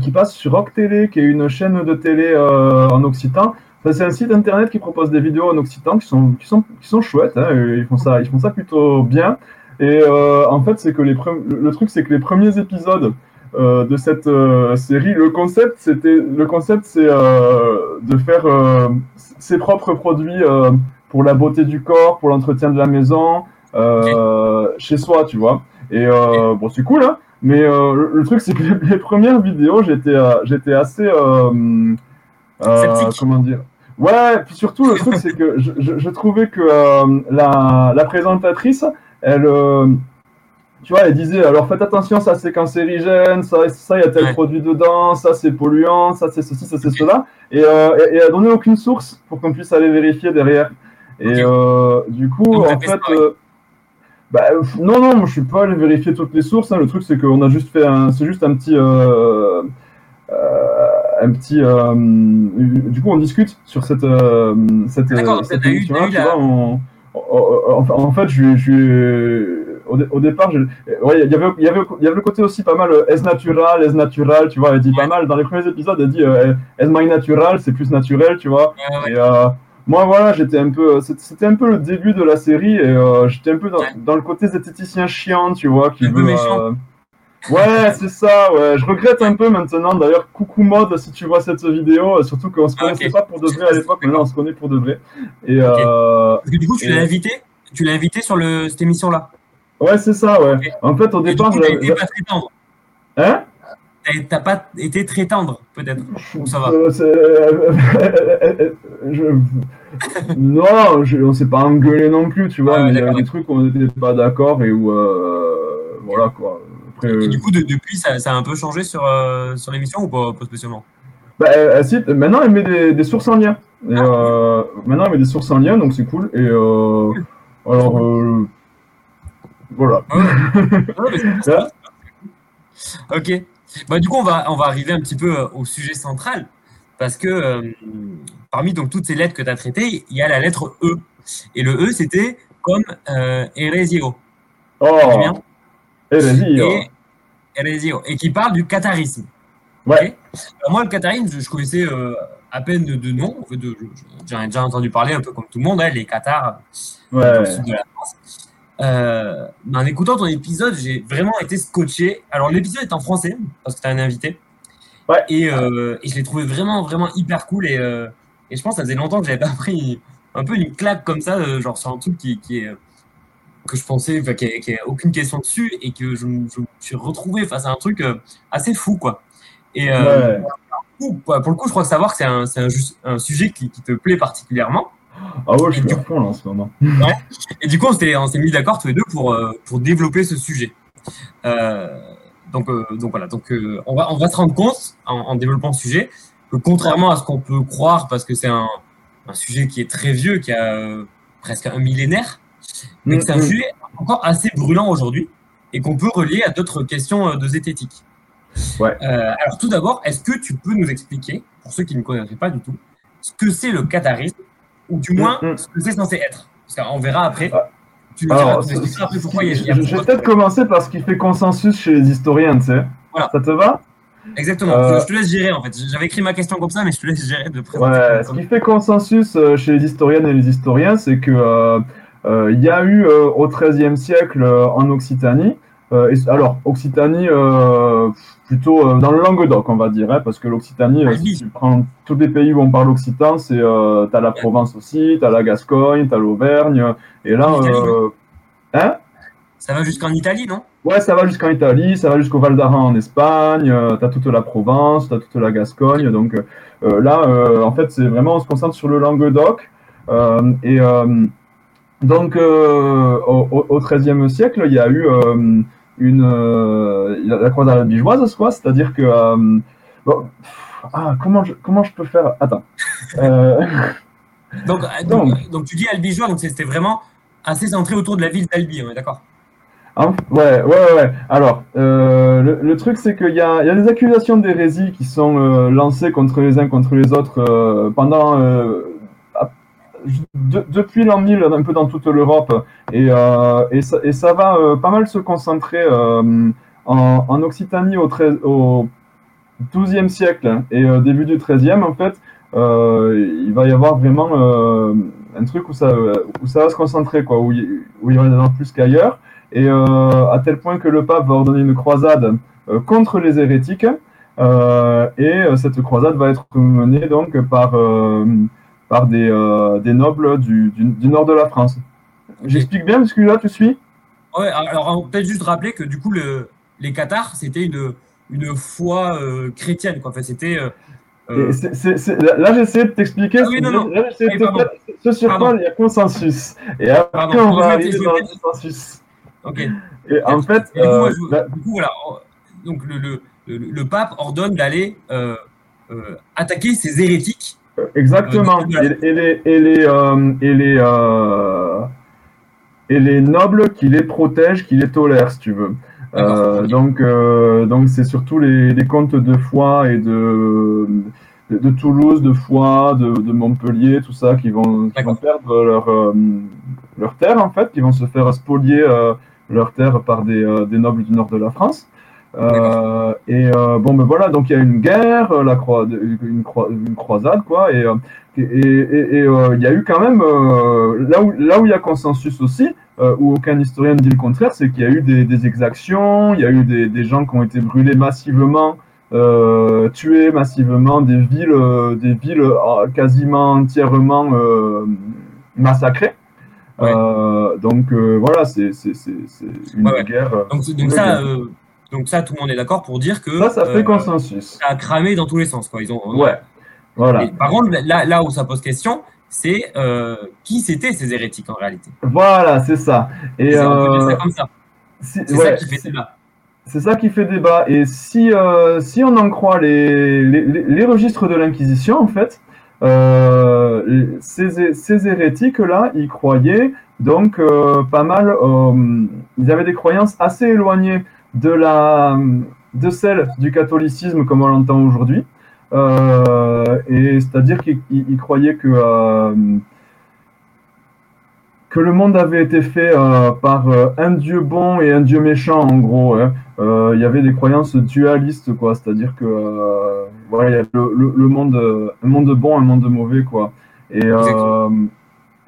qui passe sur Rock Télé, qui est une chaîne de télé en occitan. Enfin, c'est un site internet qui propose des vidéos en occitan qui sont, qui sont, qui sont chouettes. hein, ils, font ça, ils font ça plutôt bien. Et en fait, c'est que les le truc, c'est que les premiers épisodes euh, de cette euh, série, le concept, c'était, le concept, c'est euh, de faire euh, ses propres produits euh, pour la beauté du corps, pour l'entretien de la maison, euh, chez soi, tu vois. Et euh, bon, c'est cool, hein. Mais le, truc, c'est que les, premières vidéos, j'étais j'étais assez. comment dire? Ouais, puis surtout, le truc, c'est que je, je, trouvais que la, la, présentatrice, elle tu vois, elle disait alors faites attention, ça c'est cancérigène, ça, ça il y a tel produit dedans, ça c'est polluant, ça c'est ceci, ça c'est cela, et, euh, et, elle a donné aucune source pour qu'on puisse aller vérifier derrière. Et euh, du coup, en fait, euh, bah, non, non, moi, je suis pas allé vérifier toutes les sources. Hein. Le truc c'est qu'on a juste fait un, c'est juste un petit, euh, un petit, du coup, on discute sur cette, cette, cette émission-là, tu vois, on, en fait, je, je au, départ, il y avait, y, avait, y avait le côté aussi pas mal est euh, natural, est natural, tu vois, elle dit pas mal. Dans les premiers épisodes, elle dit euh, est my natural, c'est plus naturel, tu vois. Et euh, moi, voilà, j'étais un peu, c'était un peu le début de la série et j'étais un peu dans, le côté zététicien chiant, tu vois, qui veut. Ouais, c'est ça, ouais. Je regrette un peu maintenant. D'ailleurs, coucou mode si tu vois cette vidéo, surtout qu'on se connaissait pas pour de vrai à l'époque, maintenant on se connaît pour de vrai. Et, Parce que du coup, tu l'as invité, tu l'as invité sur le, cette émission-là. Ouais, c'est ça, ouais. En fait, au départ, je. Pas très tendre. Hein? T'as pas été très tendre, peut-être. ça va? Euh, euh, je... Non, je... on s'est pas engueulé non plus, tu vois. mais il y avait des trucs où on n'était pas d'accord et où. Euh, voilà, quoi. Après, et du coup, depuis, ça, ça, a un peu changé sur, sur l'émission ou pas, pas spécialement? Bah, si, maintenant, elle met des, des sources en lien. Et, ah. maintenant, elle met des sources en lien, donc c'est cool. Et alors. Voilà. ok. Bah, du coup, on va, on va arriver un petit peu euh, au sujet central. Parce que euh, parmi donc, toutes ces lettres que tu as traitées, il y a la lettre E. Et le E, c'était comme euh, Eresio. Oh bien Eresio. Et, et qui parle du catharisme. Ouais. moi, le catharisme, je, connaissais à peine de, de nom. J'en ai déjà entendu parler un peu comme tout le monde, hein, les cathares ouais. de la France. Euh, en écoutant ton épisode, j'ai vraiment été scotché. Alors, l'épisode est en français, parce que tu as un invité. Ouais. Et, euh, et je l'ai trouvé vraiment, vraiment hyper cool. Et, euh, et je pense que ça faisait longtemps que j'avais pas pris un peu une claque comme ça, euh, genre sur un truc qui, qui est que je pensais, qu'il n'y a, aucune question dessus et que je, me suis retrouvé face à un truc assez fou, quoi. Et ouais. pour, le coup, je crois savoir que c'est un, un, un, sujet qui, qui, te plaît particulièrement. Ah ouais, je suis à fond là en ce moment. Ouais. Et du coup, on s'est mis d'accord tous les deux pour, euh, pour développer ce sujet. Euh, donc, euh, donc voilà, donc on, va, on va se rendre compte en, développant ce sujet que contrairement à ce qu'on peut croire, parce que c'est un, un, sujet qui est très vieux, qui a presque un millénaire, mais c'est un mm-hmm. sujet encore assez brûlant aujourd'hui et qu'on peut relier à d'autres questions de zététique. Ouais. alors tout d'abord, est-ce que tu peux nous expliquer, pour ceux qui ne connaîtraient pas du tout, ce que c'est le catharisme ou du moins mm, mm. ce que c'est censé être. Parce qu'on verra après. Ah. Tu Alors, pourquoi il y a, Je vais peut-être commencer par ce qui fait consensus chez les historiens, tu sais. Voilà. Ça te va? Exactement. Euh, je te laisse gérer en fait. J'avais écrit ma question comme ça, mais je te laisse gérer de Ouais, ce qui fait consensus euh, chez les historiennes et les historiens, c'est que euh, il y a eu au XIIIe siècle en Occitanie euh, alors, Occitanie, euh, plutôt euh, dans le Languedoc, on va dire, hein, parce que l'Occitanie, si tu prends tous les pays où on parle occitan, c'est t'as la Provence aussi, t'as la Gascogne, t'as l'Auvergne, et là, hein? Ça va jusqu'en Italie, non? Ouais, ça va jusqu'en Italie, ça va jusqu'au Val d'Aran en Espagne, t'as toute la Provence, t'as toute la Gascogne, donc là, en fait, c'est vraiment, on se concentre sur le Languedoc, et donc, au XIIIe siècle, il y a eu une euh, la croisade albigeoise, quoi. C'est-à-dire que euh, ah, comment je, comment je peux faire Attends. Euh, donc, donc, donc, tu dis albigeois, donc c'était vraiment assez centré autour de la ville d'Albi, on est d'accord? Hein ouais, ouais, ouais. Alors, le, truc, c'est qu'il y a, y a des accusations d'hérésie qui sont lancées contre les uns contre les autres pendant depuis l'an 1000 un peu dans toute l'Europe et, euh, et, ça, va euh, pas mal se concentrer euh, en, Occitanie au, 13, au 12e siècle et début du 13e en fait il va y avoir vraiment un truc où ça, où ça va se concentrer quoi où il, où il y en a plus qu'ailleurs et à tel point que le pape va ordonner une croisade contre les hérétiques et cette croisade va être menée donc par par des, euh, des nobles du, du, nord de la France. J'explique bien, parce que là, tu suis? Ouais, alors peut-être juste rappeler que du coup, le, les Cathares, c'était une, une foi chrétienne. Quoi. Enfin, c'était. là, j'essaie de t'expliquer ah ce, sur quoi il y a consensus. Et après, on va arriver dans le consensus. Ok. Et en fait. du, coup, voilà. Donc, le, le, le, pape ordonne d'aller attaquer ces hérétiques Exactement. Et, les, et, les, euh, et, les, euh, et les nobles qui les protègent, qui les tolèrent, si tu veux. Euh, donc, donc c'est surtout les, les comtes de Foix et de, de, Toulouse, de Foix, de, de, Montpellier, tout ça, qui vont, qui vont perdre leur, leur terre, en fait, qui vont se faire spolier leur terre par des, des nobles du nord de la France. Euh, et euh, bon, ben voilà, donc il y a une guerre, euh, la croix, une, une, croisade, quoi, et et, et, et il y a eu quand même là où là où il y a consensus aussi, où aucun historien ne dit le contraire, c'est qu'il y a eu des, des, exactions, il y a eu des, des, gens qui ont été brûlés massivement, tués massivement, des villes, des villes quasiment entièrement massacrées. donc voilà, c'est une guerre. Donc, donc ça, donc ça, tout le monde est d'accord pour dire que ça, ça fait euh, consensus. Ça a cramé dans tous les sens. Quoi. Ils ont, ouais. Voilà. par contre, là, là où ça pose question, c'est euh, qui c'était ces hérétiques en réalité? Voilà, c'est ça. Et euh, ça comme ça. C'est ça qui fait débat. C'est ça qui fait débat. Et si, si on en croit les, les, les registres de l'Inquisition, en fait, ces, ces hérétiques-là, ils croyaient donc pas mal, ils avaient des croyances assez éloignées de, la, de celle du catholicisme comme on l'entend aujourd'hui. Euh, et c'est-à-dire qu'il croyait que, euh, que le monde avait été fait euh, par un dieu bon et un dieu méchant, en gros. Hein. Il y avait des croyances dualistes, quoi. C'est-à-dire que voilà, il y a le, le, monde, un monde bon, un monde mauvais, quoi. Et,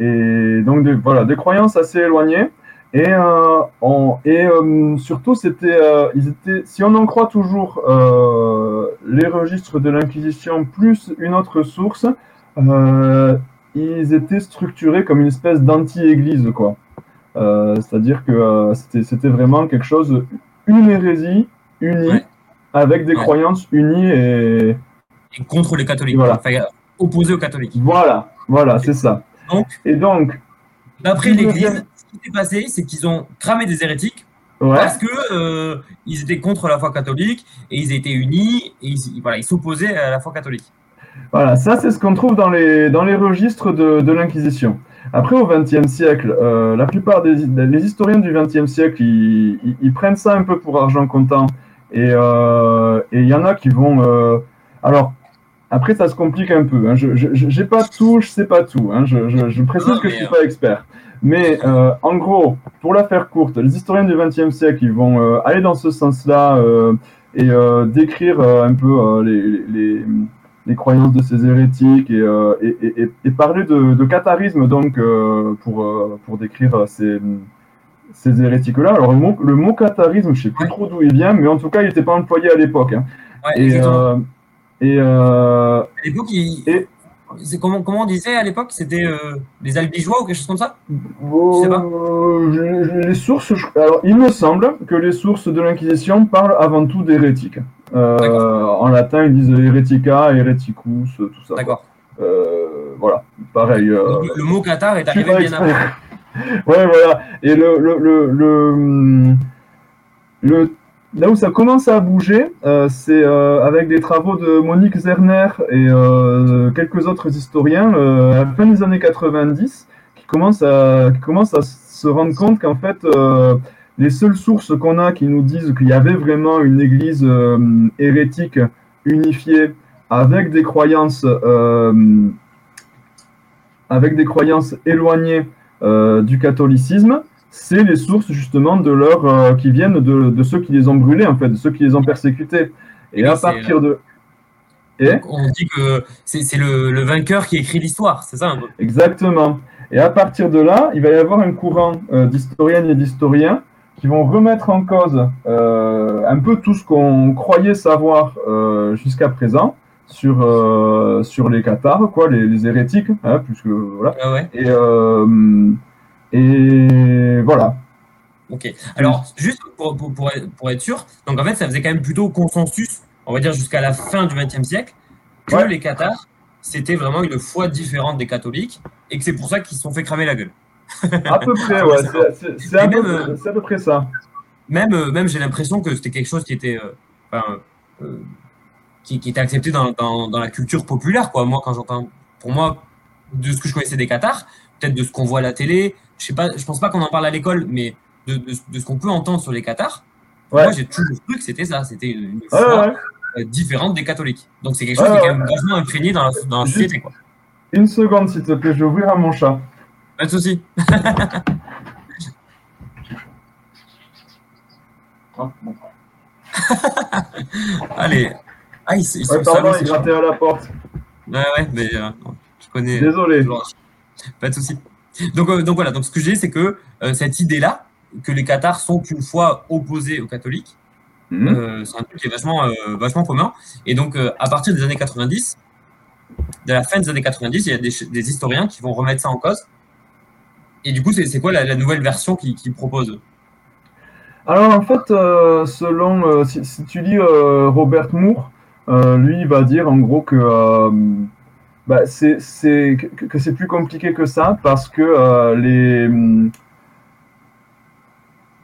et donc, voilà, des croyances assez éloignées. Et, euh, et euh, surtout, c'était, euh, ils étaient, si on en croit toujours les registres de l'Inquisition plus une autre source, ils étaient structurés comme une espèce d'anti-église, quoi. C'est-à-dire que c'était, vraiment quelque chose, une hérésie unie, avec des croyances unies et... et contre les catholiques, voilà. enfin, opposés aux catholiques. Voilà, voilà, c'est ça. Donc, et donc, d'après l'Église, qui s'est passé, c'est qu'ils ont cramé des hérétiques parce que euh, ils étaient contre la foi catholique et ils étaient unis et ils, voilà, ils s'opposaient à la foi catholique. Voilà, ça c'est ce qu'on trouve dans les, dans les registres de, de l'Inquisition. Après, au XXe siècle, euh, la plupart des les historiens du XXe siècle, ils, ils, prennent ça un peu pour argent comptant. Et euh, il y en a qui vont... Alors, après, ça se complique un peu. Hein. Je n'ai pas tout, je sais pas tout. Hein. Je, je, je, précise que je suis pas expert. Mais euh, en gros, pour la faire courte, les historiens du XXe siècle, ils vont euh, aller dans ce sens-là euh, et décrire un peu les, les, croyances de ces hérétiques et, et, et, parler de, de, catharisme donc pour, pour décrire ces, ces hérétiques-là. Alors le mot, le mot catharisme, je sais plus trop d'où il vient, mais en tout cas, il n'était pas employé à l'époque. Hein. Ouais, et, et, à l'époque, il c'est comment, comment on disait à l'époque? C'était euh, les albigeois ou quelque chose comme ça? Je sais pas. Euh, les sources, alors il me semble que les sources de l'Inquisition parlent avant tout d'hérétiques. Euh, en latin, ils disent heretica, hereticus, tout ça. D'accord. voilà, pareil. Le, mot cathare est arrivé bien avant. ouais, voilà. Et le, le, le, le, le Là où ça commence à bouger, euh, c'est euh, avec des travaux de Monique Zerner et euh, quelques autres historiens à la fin des années 90 qui commencent à, qui commencent à se rendre compte qu'en fait, les seules sources qu'on a qui nous disent qu'il y avait vraiment une église hérétique unifiée avec des croyances, avec des croyances éloignées du catholicisme, c'est les sources justement de leur euh, qui viennent de, de, ceux qui les ont brûlés en fait, de ceux qui les ont persécutés. Et, à partir de et on dit que c'est le, le, vainqueur qui écrit l'histoire, c'est ça un peu? Exactement. Et à partir de là, il va y avoir un courant euh, d'historiennes et d'historiens qui vont remettre en cause euh, un peu tout ce qu'on croyait savoir euh, jusqu'à présent sur euh, sur les cathares, quoi, les, les hérétiques, hein, puisque voilà. Ah ouais. Et et voilà. Ok. Alors, juste pour, pour, pour, être sûr, donc en fait, ça faisait quand même plutôt consensus, on va dire jusqu'à la fin du XXe siècle, que les cathares, c'était vraiment une foi différente des catholiques et que c'est pour ça qu'ils se sont fait cramer la gueule. À peu près, ouais. C'est à, à, peu près ça. Même, euh, même j'ai l'impression que c'était quelque chose qui était, euh, euh, qui, qui, était accepté dans, dans, dans, la culture populaire. Quoi. Moi, quand j'entends, pour moi, de ce que je connaissais des cathares, peut-être de ce qu'on voit à la télé, je sais pas, je pense pas qu'on en parle à l'école, mais de, de, ce qu'on peut entendre sur les cathares, moi j'ai toujours cru que c'était ça, c'était une foi différente des catholiques. Donc c'est quelque chose qui est quand même vachement imprégné dans la, dans la société. Quoi. Une seconde s'il te plaît, je vais ouvrir à mon chat. Pas de souci. oh, bon. Allez. Ah, ils, ils ouais, pardon, il grattait à la porte. Ouais, ouais, mais euh, je connais. Désolé. Pas de souci. Donc, euh, donc voilà, donc ce que je dis, c'est que euh, cette idée-là, que les cathares sont une fois opposés aux catholiques, mmh. euh, c'est un truc qui est vachement, vachement commun. Et donc, à partir des années 90, de la fin des années 90, il y a des, des historiens qui vont remettre ça en cause et du coup, c'est quoi la, la, nouvelle version qu'ils qu proposent Alors, en fait, selon, si, si, tu lis Robert Moore, lui, il va dire en gros que, bah, c'est que, que c'est plus compliqué que ça parce que euh, les.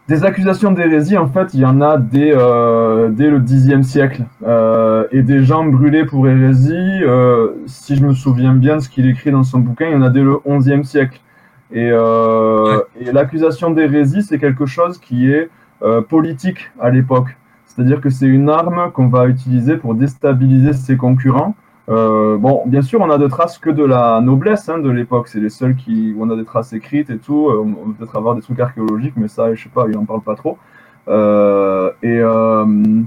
Des accusations d'hérésie, en fait, il y en a dès, dès le Xe siècle. et des gens brûlés pour hérésie, si je me souviens bien de ce qu'il écrit dans son bouquin, il y en a dès le XIe siècle. Et, euh, et l'accusation d'hérésie, c'est quelque chose qui est euh, politique à l'époque. C'est-à-dire que c'est une arme qu'on va utiliser pour déstabiliser ses concurrents. Euh, bon, bien sûr, on a de traces que de la noblesse hein, de l'époque. C'est les seuls qui, où on a des traces écrites et tout. Euh, on peut peut-être avoir des trucs archéologiques, mais ça, je sais pas, il en parle pas trop. Euh, et, euh,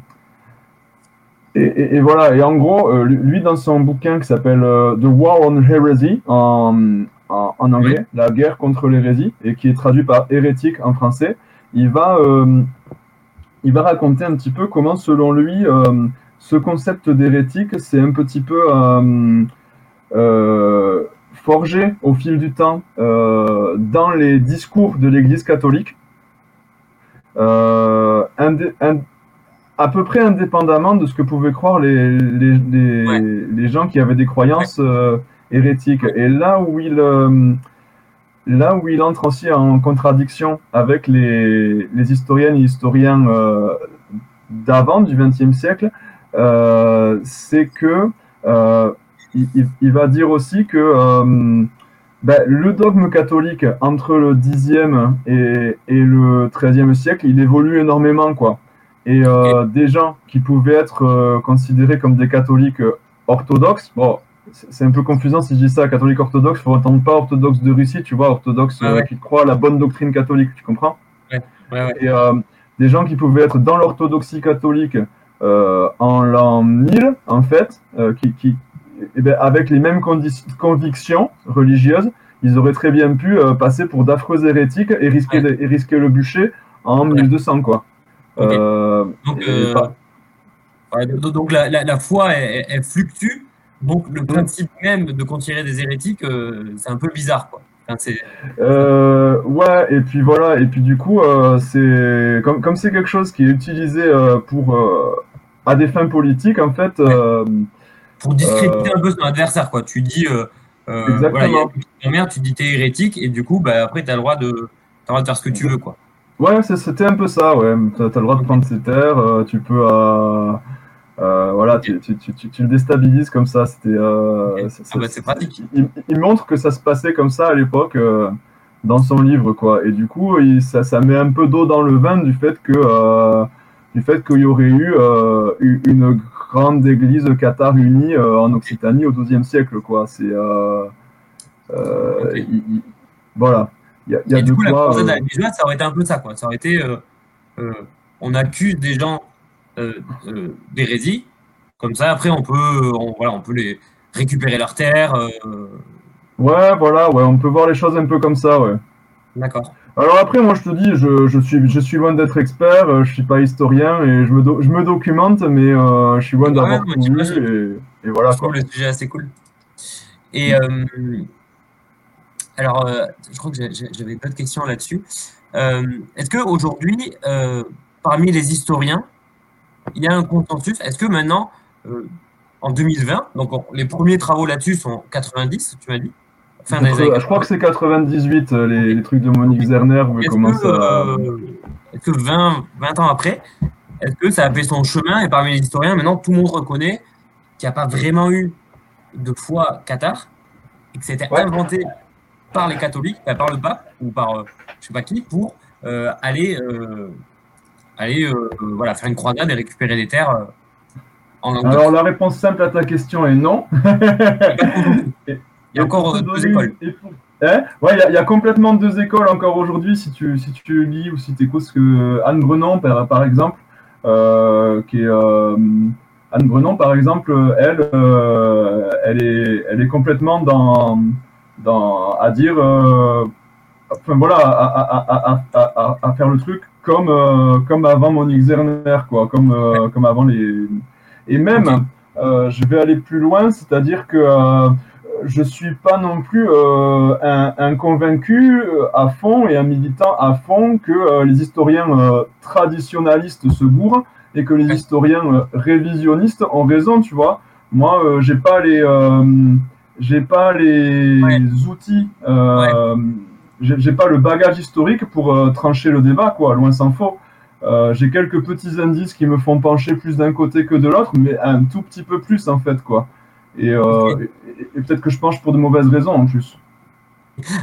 et, et, et, voilà. Et en gros, lui, dans son bouquin qui s'appelle The War on Heresy, en, en, en anglais, oui. La guerre contre l'hérésie, et qui est traduit par hérétique en français, il va, il va raconter un petit peu comment, selon lui, ce concept d'hérétique, c'est un petit peu euh, forgé au fil du temps dans les discours de l'Église catholique. À peu près indépendamment de ce que pouvaient croire les, les, les, ouais. les gens qui avaient des croyances ouais hérétique. Et là où il, euh, là où il entre aussi en contradiction avec les, les historiennes et historiens euh, d'avant, du XXe siècle, euh, c'est que euh, il, il, va dire aussi que euh, ben, le dogme catholique entre le Xe et, et le XIIIe siècle, il évolue énormément, quoi. Et des gens qui pouvaient être considérés comme des catholiques orthodoxes, bon, c'est un peu confusant si je dis ça, catholique orthodoxe, il faut entendre pas orthodoxe de Russie, tu vois, orthodoxe ah ouais. qui croit à la bonne doctrine catholique, tu comprends? Ouais. Ouais, Et des gens qui pouvaient être dans l'orthodoxie catholique en l'an 1000, en fait, euh, qui, qui eh ben, avec les mêmes convictions religieuses, ils auraient très bien pu euh, passer pour d'affreux hérétiques et risquer, et risquer le bûcher en 1200, quoi. Okay. donc, donc la, la, la, foi, elle, elle fluctue donc le principe même de contirer des hérétiques, euh, c'est un peu bizarre, quoi. Enfin, euh, ouais, et puis voilà, et puis du coup, euh, c'est comme comme c'est quelque chose qui est utilisé euh, pour euh, à des fins politiques, en fait. Euh, pour discréditer un peu son adversaire, quoi. Tu dis, Exactement. Voilà, ta mère, tu dis t'es hérétique, et du coup, bah, après, t'as le droit de, as le droit de faire ce que tu veux, quoi. Ouais, c'était un peu ça, ouais. T'as as le droit de prendre ses terres, tu peux. Euh, voilà, tu, tu, tu, tu, le déstabilises comme ça. C'était. Euh, ah bah, c'est pratique. Il, il, montre que ça se passait comme ça à l'époque euh, dans son livre, quoi. Et du coup, il, ça, ça met un peu d'eau dans le vin du fait que euh, du fait qu'il y aurait eu euh, une grande église cathare unie euh, en Occitanie au XIIe siècle, quoi. C'est okay. voilà. Il y a, y a Et du coup, quoi, la croisade ça aurait été un peu ça, quoi. Ça aurait été on accuse des gens euh, euh, d'hérésie. Comme ça, après, on peut, on, voilà, on peut les récupérer leurs terres. Euh... Ouais, voilà, ouais, on peut voir les choses un peu comme ça, ouais. D'accord. Alors après, moi, je te dis, je, je suis, je suis loin d'être expert, euh, je suis pas historien et je me, do, je me documente, mais euh, je suis loin d'avoir ouais, tout et, et, voilà. Quoi. Le sujet assez cool. Et, euh, Alors, je crois que j'avais pas de questions là-dessus. Est-ce qu'aujourd'hui, parmi les historiens, il y a un consensus? Est-ce que maintenant, en 2020, donc les premiers travaux là-dessus sont 90, tu m'as dit? Je crois que c'est 98, les, les, trucs de Monique Zerner. Est-ce que, est que 20, 20 ans après, est-ce que ça a fait son chemin et parmi les historiens, maintenant, tout le monde reconnaît qu'il n'y a pas vraiment eu de foi Qatar et que c'était inventé par les catholiques, par le pape ou par euh, je sais pas qui, pour euh, aller, euh, aller voilà, faire une croisade et récupérer des terres en Alors la réponse simple à ta question est non. il y a encore deux écoles. Hein ouais, il y, a complètement deux écoles encore aujourd'hui si tu, si tu lis ou si tu écoutes ce que Anne Brenon, par, par exemple, qui est Anne Brenon, par exemple, elle, euh, elle, est, elle est complètement dans, dans à dire, euh, enfin voilà, à, à, à, faire le truc comme, euh, comme avant Monique Zerner, quoi, comme, comme avant les. Et même, je vais aller plus loin, c'est-à-dire que je suis pas non plus un, un, convaincu à fond et un militant à fond que les historiens traditionnalistes se bourrent et que les historiens euh, révisionnistes ont raison, tu vois. Moi, euh, j'ai pas les, euh, j'ai pas les outils, j'ai pas le bagage historique pour trancher le débat, quoi. Loin s'en faut. j'ai quelques petits indices qui me font pencher plus d'un côté que de l'autre, mais un tout petit peu plus en fait, quoi. Et, et peut-être que je penche pour de mauvaises raisons en plus.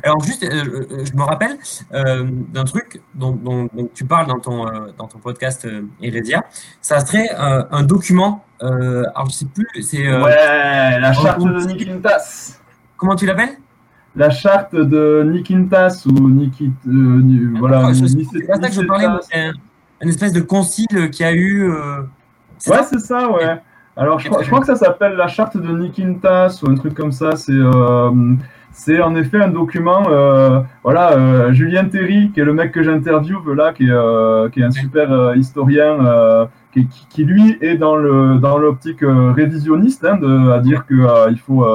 Alors juste, euh, euh, je me rappelle euh, d'un truc dont, tu parles dans ton, dans ton podcast Hérédia. Ça serait un document, alors je sais plus, c'est... ouais, la charte de Nikintas. Comment tu l'appelles? La charte de Nikintas ou Nikit... voilà. C'est pas ça que je parlais, c'est une espèce de concile qui a eu... ouais, c'est ça, ouais. Alors je crois, je crois, que ça s'appelle la charte de Nikintas ou un truc comme ça, c'est... C'est en effet un document, euh, voilà, euh, Julien Terry, qui est le mec que j'interviewe là, qui est, euh, qui est un super historien, qui, qui, lui est dans le dans l'optique révisionniste, hein, de, à dire que il faut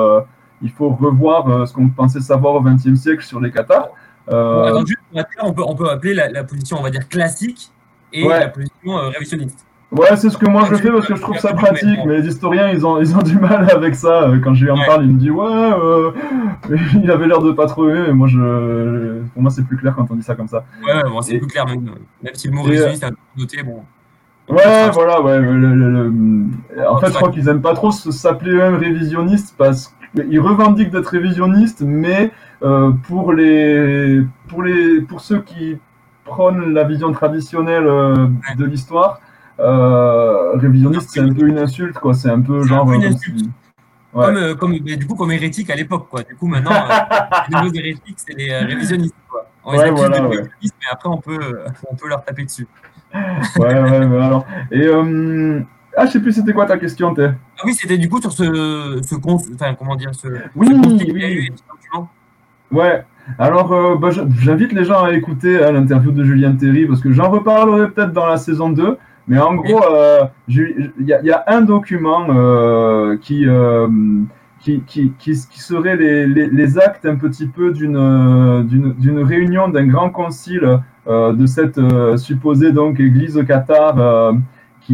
il faut revoir ce qu'on pensait savoir au XXe siècle sur les Qatars. on peut on peut appeler la, position, on va dire classique, et la position révisionniste. Ouais, c'est ce que moi je fais parce que je trouve ça pratique, mais les historiens ils ont, ils ont du mal avec ça. Euh, quand je lui en parle, il me dit ouais, euh, il avait l'air de pas trop aimer, mais moi je, pour moi c'est plus clair quand on dit ça comme ça. Ouais, bon, c'est plus clair même, même si le mot révisionniste est un peu noté, bon. Ouais, voilà, ouais. En fait, je crois qu'ils aiment pas trop s'appeler eux-mêmes révisionnistes parce qu'ils revendiquent d'être révisionnistes, mais euh, pour les, pour les, pour ceux qui prônent la vision traditionnelle euh, de l'histoire euh, révisionniste, c'est un peu une insulte, quoi. C'est un peu genre. une insulte. Comme, euh, comme, du coup, comme hérétique à l'époque, quoi. Du coup, maintenant, euh, les nouveaux hérétiques, c'est les révisionnistes, quoi. On les accuse de mais après, on peut, on peut leur taper dessus. ouais, ouais, mais alors. Et. Ah, je sais plus, c'était quoi ta question, t'es Ah oui, c'était du coup sur ce, ce enfin, comment dire, ce, oui, ce oui. Ouais. Alors, bah, j'invite les gens à écouter hein, l'interview de Julien Terry parce que j'en reparlerai peut-être dans la saison 2. Mais en gros, euh, il y, y, a un document euh, qui, euh, qui, qui, qui, serait les, les, les, actes un petit peu d'une réunion d'un grand concile de cette supposée donc église Qatar qui,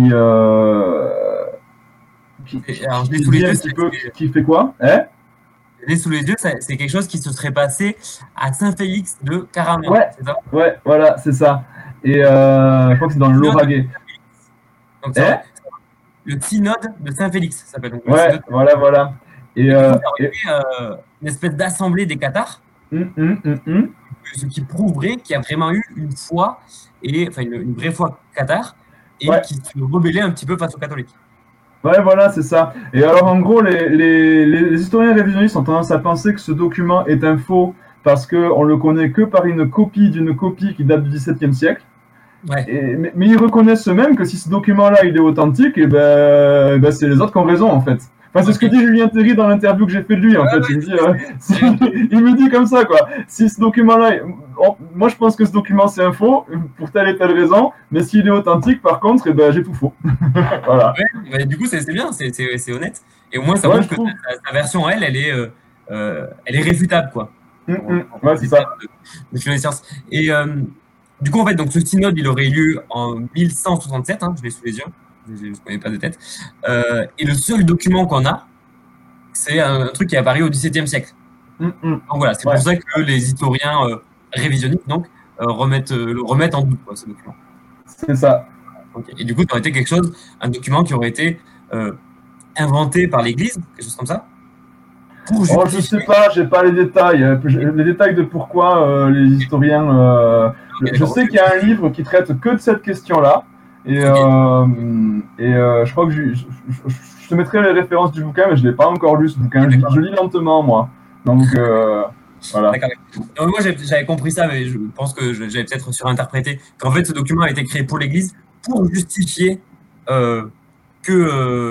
qui, Alors, je sous les yeux, peu, qui fait quoi hein? Les sous les yeux, c'est quelque chose qui se serait passé à Saint-Félix de Caraman. Ouais, ouais, voilà, c'est ça. Et je crois que c'est dans le Donc, eh le synode de Saint-Félix, ça s'appelle. Ouais, voilà, voilà. Et, euh, euh, une espèce d'assemblée des Qatars, hum, hum, hum, ce qui prouverait qu'il y a vraiment eu une foi, et, enfin une, vraie foi Qatar, et qui se rebellait un petit peu face aux catholiques. Ouais, voilà, c'est ça. Et alors, en gros, les, les, les, historiens révisionnistes ont tendance à penser que ce document est un faux parce qu'on le connaît que par une copie d'une copie qui date du XVIIe siècle mais, ils reconnaissent eux-mêmes que si ce document-là il est authentique, et eh ben, eh ben, c'est les autres qui ont raison en fait. Enfin, c'est ce que dit Julien Terry dans l'interview que j'ai fait de lui en fait. Il, me dit, euh, il me dit comme ça quoi. Si ce document-là, moi je pense que ce document c'est un faux pour telle et telle raison, mais s'il est authentique par contre, et eh ben, j'ai tout faux. voilà. du coup c'est bien, c'est honnête. Et au moins ça montre que sa, version elle, elle est, euh, euh, elle est réfutable quoi. Mm, mm. Ouais, c'est ça. De, de. Et euh, du coup, en fait, donc ce synode, il aurait eu lieu en 1167, hein, je l'ai sous les yeux, je ne connais pas de tête. Euh, et le seul document qu'on a, c'est un, truc qui est apparu au XVIIe siècle. Mm, donc voilà, c'est pour ça que les historiens euh, révisionnistes donc, remettent, le remettent en doute, quoi, ce document. C'est ça. Et du coup, ça aurait été quelque chose, un document qui aurait été inventé par l'Église, quelque chose comme ça Oh, je sais pas, j'ai pas les détails. Euh, les détails de pourquoi euh, les historiens. Euh, je sais qu'il y a un livre qui traite que de cette question-là. Et, et je crois que je, te mettrai les références du bouquin, mais je l'ai pas encore lu ce bouquin. Je, lis lentement, moi. Donc voilà. moi j'avais compris ça, mais je pense que j'avais peut-être surinterprété qu'en fait ce document a été créé pour l'Église pour justifier que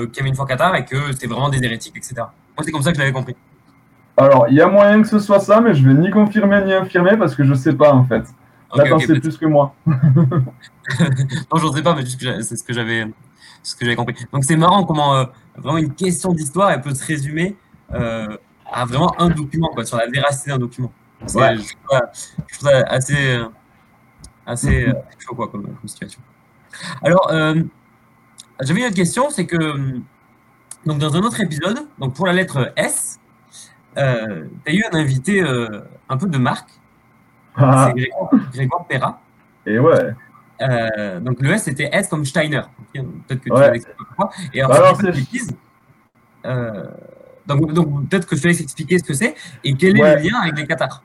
qu'il y avait une foi cathare et que c'était vraiment des hérétiques, etc. Moi c'est comme ça que je l'avais compris. Alors, il y a moyen que ce soit ça, mais je vais ni confirmer ni infirmer parce que je sais pas en fait. Okay, okay, plus que moi. non, je ne sais pas, mais c'est ce que j'avais, ce que j'avais compris. Donc c'est marrant comment euh, vraiment une question d'histoire, elle peut se résumer euh, à vraiment un document, quoi, sur la véracité d'un document. Ouais. Je, trouve ça, assez, assez euh, chaud, quoi, comme, comme, situation. Alors, j'avais une autre question, c'est que donc dans un autre épisode, donc pour la lettre S, euh, tu as eu un invité euh, un peu de marque. Ah. C'est Grégoire, Perra. Et ouais. Euh, donc le S c'était S comme Steiner. Peut-être que tu expliquer pourquoi. Et alors, bah alors donc, donc peut-être que je te laisse expliquer ce que c'est et quel est le lien avec les cathares?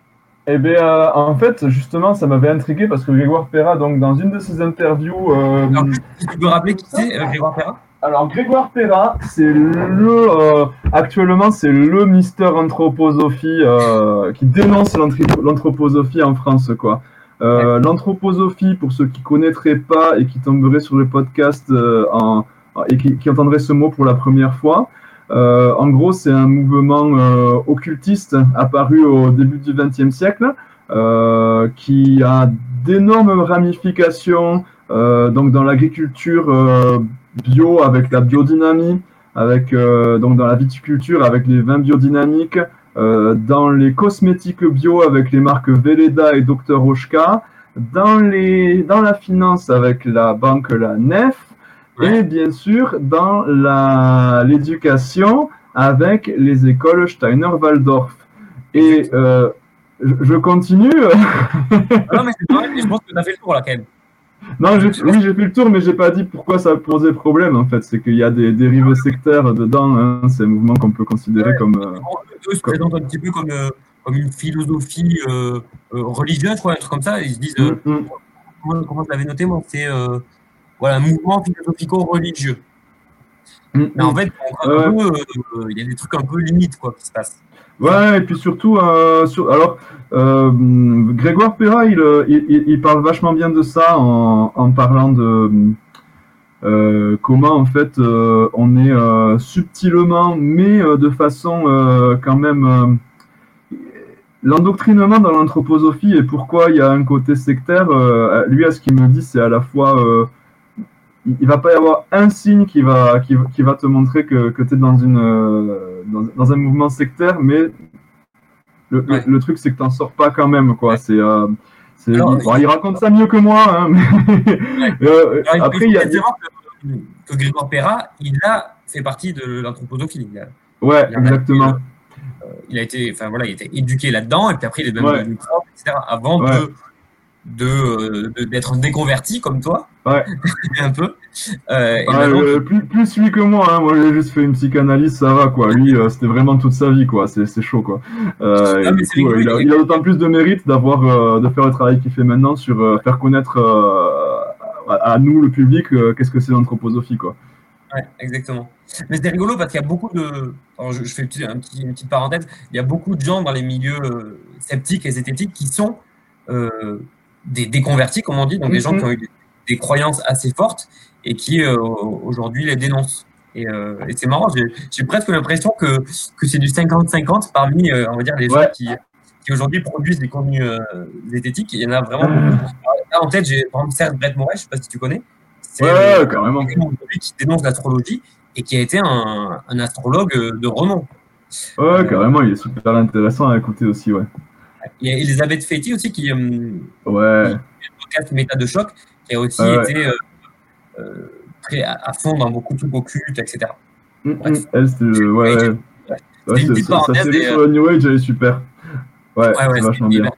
Eh bien, en fait, justement, ça m'avait intrigué parce que Grégoire Perra, donc, dans une de ses interviews. Alors, tu peux rappeler qui c'est, Grégoire Perra? Alors Grégoire Perra, c'est le euh, actuellement c'est le Mister Anthroposophie euh, qui dénonce l'anthroposophie en France quoi. Euh, l'anthroposophie, pour ceux qui connaîtraient pas et qui tomberaient sur le podcast en, et qui, qui, entendraient ce mot pour la première fois, en gros c'est un mouvement occultiste apparu au début du XXe siècle qui a d'énormes ramifications donc dans l'agriculture bio avec la biodynamie, avec euh, donc dans la viticulture avec les vins biodynamiques, euh, dans les cosmétiques bio avec les marques Veleda et Dr Oshka, dans les dans la finance avec la banque la Nef et bien sûr dans la l'éducation avec les écoles Steiner Waldorf. Et euh, je, continue. non mais c'est vrai, je pense que tu as fait le tour là quand même. Non, oui, j'ai fait le tour, mais j'ai pas dit pourquoi ça posait problème. En fait, c'est qu'il y a des dérives sectaires dedans. Hein. C'est un mouvement qu'on peut considérer comme. Euh, eux se présentent un petit peu comme, euh, comme une philosophie euh, euh, religieuse, quoi, un truc comme ça. Ils se disent. Mm, mm. Comment, comment je l'avais noté, moi C'est voilà, un mouvement philosophico-religieux. Mm, mais en fait, il y a des trucs un peu limites quoi, qui se passent. Ouais, et puis surtout, euh, sur, alors, euh, Grégoire Perra, il, euh, il, il, parle vachement bien de ça en, en parlant de comment en fait on est subtilement, mais de façon quand même l'endoctrinement dans l'anthroposophie et pourquoi il y a un côté sectaire. lui, à ce qu'il me dit, c'est à la fois il va pas y avoir un signe qui va, qui, qui va te montrer que, que tu es dans, une, euh, dans, dans, un mouvement sectaire, mais le, le, truc, c'est que tu n'en sors pas quand même. Quoi. C'est, euh, il raconte ça mieux que moi. Hein, euh, après, il y a. Que, que Grégoire Perra, il a fait partie de l'anthroposophie. Ouais, exactement. il a été, enfin voilà, il a été éduqué là-dedans, et puis après il est devenu ouais. etc. Avant de de d'être déconverti comme toi. Ouais. un peu. Euh, euh, plus, plus lui que moi, hein. moi j'ai juste fait une psychanalyse, ça va quoi. Lui, euh, c'était vraiment toute sa vie quoi. C'est chaud quoi. Euh, coup, il, a, il, a, d'autant plus de mérite d'avoir de faire le travail qu'il fait maintenant sur faire connaître à, nous le public qu'est-ce que c'est l'anthroposophie quoi. Ouais, exactement. Mais c'est rigolo parce qu'il y a beaucoup de. je, je, fais un petit, une petite parenthèse. Il y a beaucoup de gens dans les milieux sceptiques et zététiques qui sont des déconvertis, comme on dit, donc des gens qui ont eu des, croyances assez fortes et qui euh, aujourd'hui les dénoncent. Et, euh, et c'est marrant, j'ai presque l'impression que, que c'est du 50-50 parmi, euh, on va dire, les gens qui, qui aujourd'hui produisent des contenus zététiques. Il y en a vraiment beaucoup. en tête, j'ai par exemple Serge Brett Moret, je ne sais pas si tu connais. Ouais, carrément. Qui dénonce l'astrologie et qui a été un, un astrologue de renom. Ouais, carrément, il est super intéressant à écouter aussi, ouais. Il y a Elisabeth Fetty aussi qui, euh, ouais. qui podcast Méta de choc, qui a aussi été très à, fond dans beaucoup de trucs occultes, etc. Mm, mm. Elle, c'était ouais. ouais. ouais une petite Sa série sur le New Age, elle est super. Ouais, ouais, c'est vachement bien.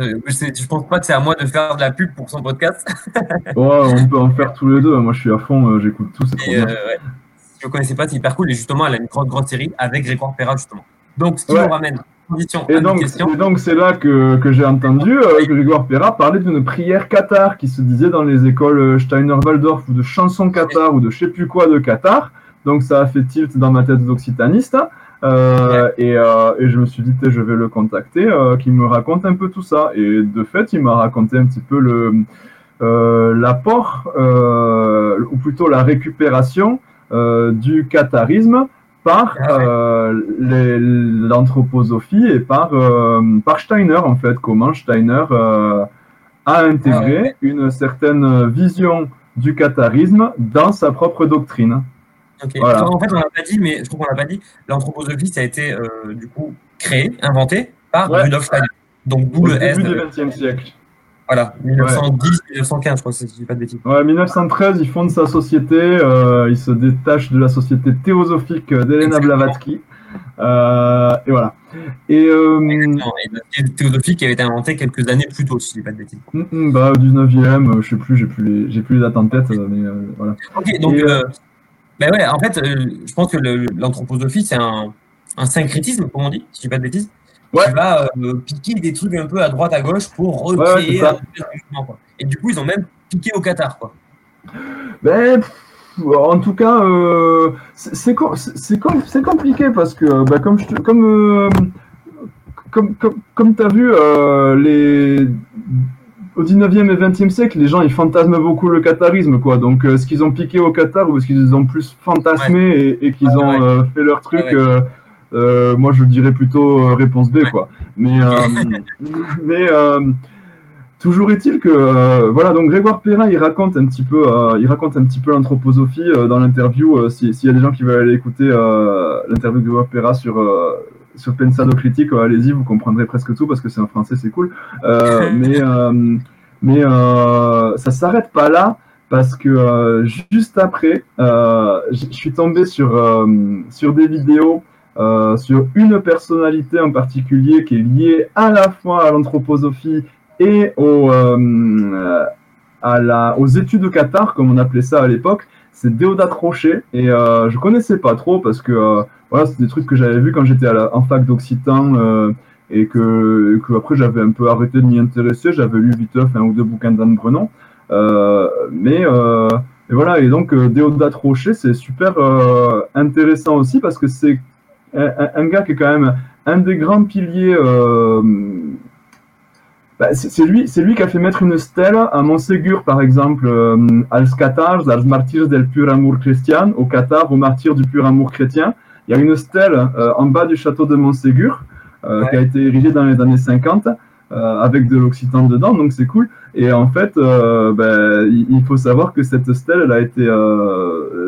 Euh, je pense pas que c'est à moi de faire de la pub pour son podcast. ouais, on peut en faire tous les deux. Moi, je suis à fond, euh, j'écoute tout. C'est trop bien. Euh, Si vous connaissez pas, c'est hyper cool. Et justement, elle a une grande, grande série avec Grégoire Perra, justement. Donc, ce qui nous ramène et donc, et donc, c'est là que, que j'ai entendu euh, Grégoire Perra parler d'une prière Qatar qui se disait dans les écoles Steiner-Waldorf ou de chansons Qatar ou de je sais plus quoi de Qatar. Donc, ça a fait tilt dans ma tête d'occitaniste. Euh, et, euh, et, je me suis dit, je vais le contacter, euh, qu'il me raconte un peu tout ça. Et de fait, il m'a raconté un petit peu le euh, l'apport, euh, ou plutôt la récupération du catharisme par ah l'anthroposophie et par, par Steiner, en fait. Comment Steiner a intégré ah une certaine vision du catharisme dans sa propre doctrine. En fait, on l'a pas dit, mais je trouve qu'on l'a pas dit. L'anthroposophie, ça a été euh, du coup créé, inventé par Rudolf Steiner. Donc d'où le S. Début du XXe siècle. Voilà, 1910, 1915, je crois, si je dis pas de bêtises. Ouais, 1913, il fonde sa société. Euh, il se détache de la société théosophique d'Elena Blavatsky. Euh, et voilà. Et, euh, et théosophique qui avait été inventé quelques années plus tôt, si je dis pas de bêtises. Mm, mm, bah, 19e, je sais plus, j'ai plus les, j'ai plus les dates en tête, mais voilà. Ok, donc. Ben ouais, en fait, euh, je pense que l'anthroposophie, c'est un, un, syncrétisme, comme on dit, si je dis pas de bêtises, ouais. qui va euh, piquer des trucs un peu à droite, à gauche pour recréer un quoi. Et du coup, ils ont même piqué au Qatar, quoi. Ben, en tout cas, euh, c'est compliqué parce que, ben, comme, je, comme, euh, comme, comme, comme tu as vu, les au 19e et 20e siècle, les gens ils fantasment beaucoup le qatarisme, quoi. Donc, est-ce qu'ils ont piqué au Qatar ou est-ce qu'ils ont plus fantasmé et, qu'ils ont euh, fait leur truc euh, euh, Moi, je dirais plutôt réponse B, quoi. Mais, mais toujours est-il que, voilà, donc Grégoire Perrin, il raconte un petit peu, il raconte un petit peu l'anthroposophie dans l'interview. S'il y a des gens qui veulent aller écouter l'interview de Grégoire Perrin sur sur Pensado Critique, allez-y, vous comprendrez presque tout parce que c'est en français, c'est cool. Euh, mais euh, mais euh, ça s'arrête pas là parce que juste après, je suis tombé sur, sur des vidéos sur une personnalité en particulier qui est liée à la fois à l'anthroposophie et la, aux études de Qatar, comme on appelait ça à l'époque. C'est Déodat Rocher et je connaissais pas trop parce que voilà, c'est des trucs que j'avais vu quand j'étais en fac d'occitan euh, et que, après j'avais un peu arrêté de m'y intéresser. J'avais lu vite un ou deux bouquins d'Anne Brenon. Euh, mais euh, voilà, et donc euh, Déodat Rocher, c'est super euh, intéressant aussi parce que c'est un, un, gars qui est quand même un des grands piliers. Bah, c'est lui, c'est lui qui a fait mettre une stèle à Montségur, par exemple, als Qatar, als martyrs del pur amour chrétien, au Qatar, aux martyrs du pur amour chrétien. Il y a une stèle euh, en bas du château de Montségur euh, qui a été érigée dans les années 50 euh, avec de l'occitan dedans, donc c'est cool. Et en fait, ben, il faut savoir que cette stèle elle a été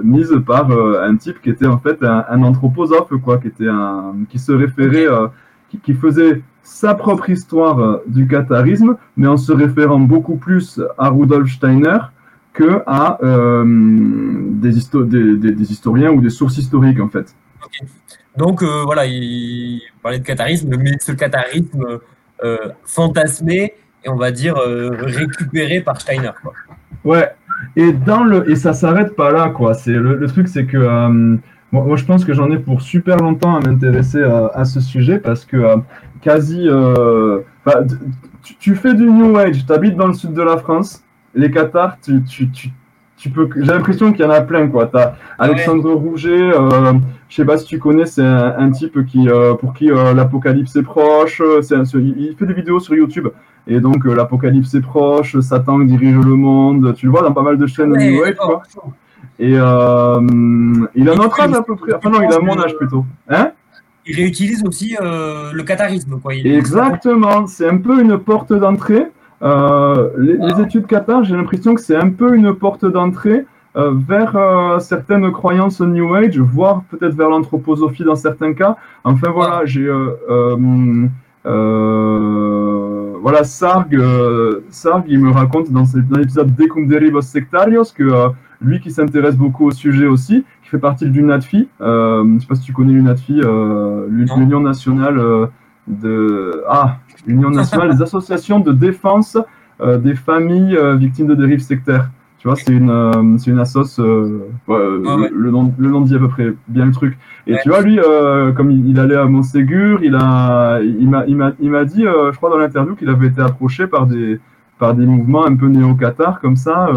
mise par un type qui était en fait un, anthroposophe, quoi, qui était un, qui se référait, qui, faisait sa propre histoire du catharisme, mais en se référant beaucoup plus à Rudolf Steiner que à des, des, des, historiens ou des sources historiques en fait. Donc euh, voilà, il parlait de catharisme, mais ce catharisme euh, fantasmé et on va dire euh, récupéré par Steiner. Quoi. Ouais. Et dans le et ça s'arrête pas là quoi. C'est le, truc c'est que moi, je pense que j'en ai pour super longtemps à m'intéresser à, ce sujet parce que quasi tu, fais du New Age, tu habites dans le sud de la France, les cathares, tu, tu, tu, tu peux j'ai l'impression qu'il y en a plein quoi. T'as Alexandre Rouget, euh, je sais pas si tu connais, c'est un, type qui, euh, pour qui euh, l'apocalypse est proche. C'est il fait des vidéos sur YouTube. Et donc, euh, l'apocalypse est proche, Satan dirige le monde. Tu le vois dans pas mal de chaînes ouais, New Age, quoi. Et il a notre âge à peu près. Enfin, non, il a mon âge plutôt. Hein? Il réutilise aussi le catharisme, quoi. Exactement. C'est un peu une porte d'entrée. les, les, études Qatar, j'ai l'impression que c'est un peu une porte d'entrée euh, vers euh, certaines croyances New Age, voire peut-être vers l'anthroposophie dans certains cas. Enfin voilà, j'ai euh, voilà, Sarg, Sarg, il me raconte dans, l'épisode Decum Derivos Sectarios que lui qui s'intéresse beaucoup au sujet aussi, qui fait partie de l'UNATFI, je ne sais pas si tu connais l'UNATFI, l'Union nationale de... Ah, l'Union nationale des associations de défense des familles victimes de dérives sectaires. Tu vois, c'est une, euh, c'est une assoce, euh, ah Le, nom, le nom dit à peu près bien le truc. Et tu vois, lui, euh, comme il, allait à Montségur, il a, il m'a, il m'a, il m'a dit, je crois dans l'interview, qu'il avait été approché par des, par des mouvements un peu néo-qatar comme ça.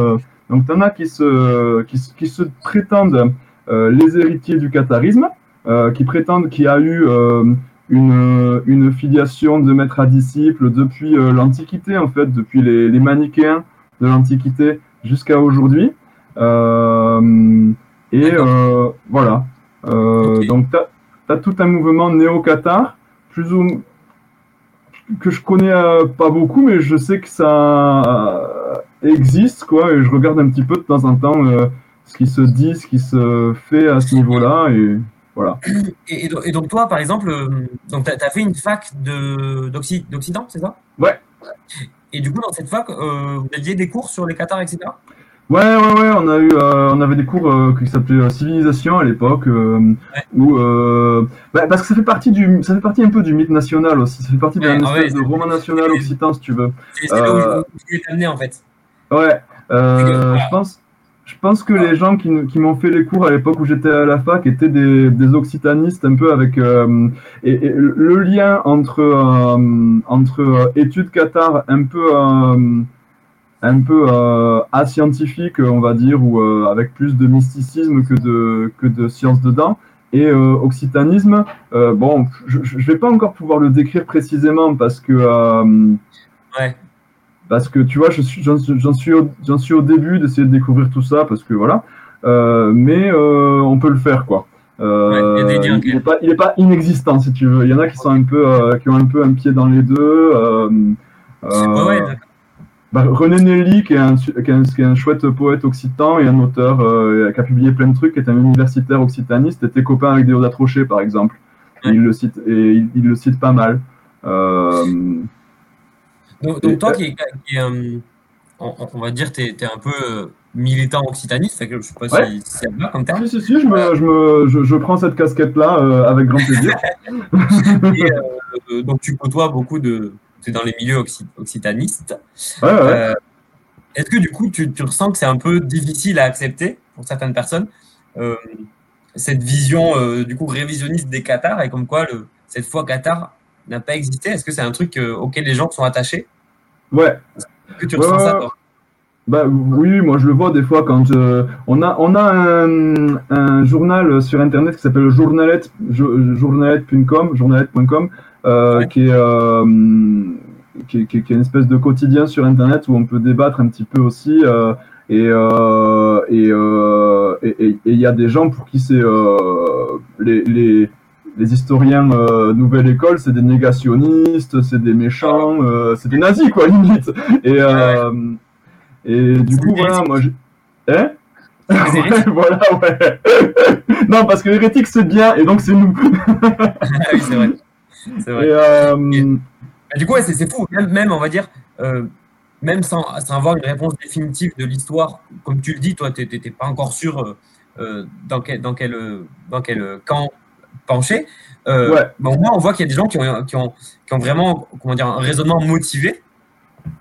donc, t'en as qui se, qui, qui se prétendent les héritiers du qatarisme, qui prétendent qu'il y a eu une, une filiation de maître à disciple depuis l'Antiquité, en fait, depuis les, les manichéens de l'Antiquité jusqu'à aujourd'hui. Euh, et euh, voilà. Euh, donc, tu as, tout un mouvement néo-Qatar, plus ou que je connais pas beaucoup, mais je sais que ça existe, quoi, et je regarde un petit peu de temps en temps ce qui se dit, ce qui se fait à ce niveau-là, et voilà. Et, donc, toi, par exemple, tu as, fait une fac d'Occident, c'est ça? Ouais. Et du coup, dans cette fac, euh, vous aviez des cours sur les Qatars, etc. Ouais, ouais, ouais, on a eu, euh, on avait des cours euh, qui s'appelaient civilisation à l'époque, où, bah, parce que ça fait partie du, ça fait partie un peu du mythe national aussi, ça fait partie d'un ah espèce de roman national occitan, si tu veux. C'est là où je amené en fait. Ouais, je pense, je pense que les gens qui, m'ont fait les cours à l'époque où j'étais à la fac étaient des, occitanistes un peu avec euh, et, le lien entre euh, entre euh, études Qatar un peu un peu ascientifique on va dire ou avec plus de mysticisme que de que de science dedans et occitanisme bon je, je vais pas encore pouvoir le décrire précisément parce que ouais parce que tu vois, j'en suis, suis, au, suis au début d'essayer de découvrir tout ça, parce que voilà. Euh, mais euh, on peut le faire, quoi. Euh, il n'est pas, pas, inexistant, si tu veux. Il y en a qui sont un peu, qui ont un peu un pied dans les deux. Bah, René Nelly, qui est, un, qui, est un, chouette poète occitan et un auteur qui a publié plein de trucs, qui est un universitaire occitaniste, était copain avec Déodat Trochet, par exemple. il le cite, et il, le cite pas mal. Donc, toi qui, euh, on, va dire, tu es, un peu euh, militant occitaniste, je ne sais pas si c'est bien comme terme. Si, si, si, je, me, je, me, je, prends cette casquette-là euh, avec grand plaisir. donc tu côtoies beaucoup de... Tu es dans les milieux occitanistes. Ouais, ouais. Est-ce que du coup, tu, tu ressens que c'est un peu difficile à accepter pour certaines personnes cette vision du coup révisionniste des Qatar et comme quoi le, cette fois Qatar n'a pas existé? Est-ce que c'est un truc auquel les gens sont attachés? Ouais. Que tu ressens ça, toi bah, oui, moi je le vois des fois quand euh, on a on a un, un, journal sur internet qui s'appelle journalet journalet.com journalet.com euh, qui, est, euh, qui, qui, qui, est une espèce de quotidien sur internet où on peut débattre un petit peu aussi euh, et et il y a des gens pour qui c'est les, les les historiens euh, nouvelle école, c'est des négationnistes, c'est des méchants, euh, c'est des nazis quoi limite. Et euh, et du coup voilà, moi je... Hein? Voilà, ouais. non, parce que l'hérétique c'est bien et donc c'est nous. ah oui, c'est vrai. C'est vrai. Et, du coup, ouais, c'est fou. Même, même, on va dire, même sans, sans, avoir une réponse définitive de l'histoire, comme tu le dis, toi, tu n'étais pas encore sûr dans, quel, dans, quel, dans quel camp penché. Euh, ouais. au moins, on voit qu'il y a des gens qui ont, qui ont, qui ont vraiment comment dire, un raisonnement motivé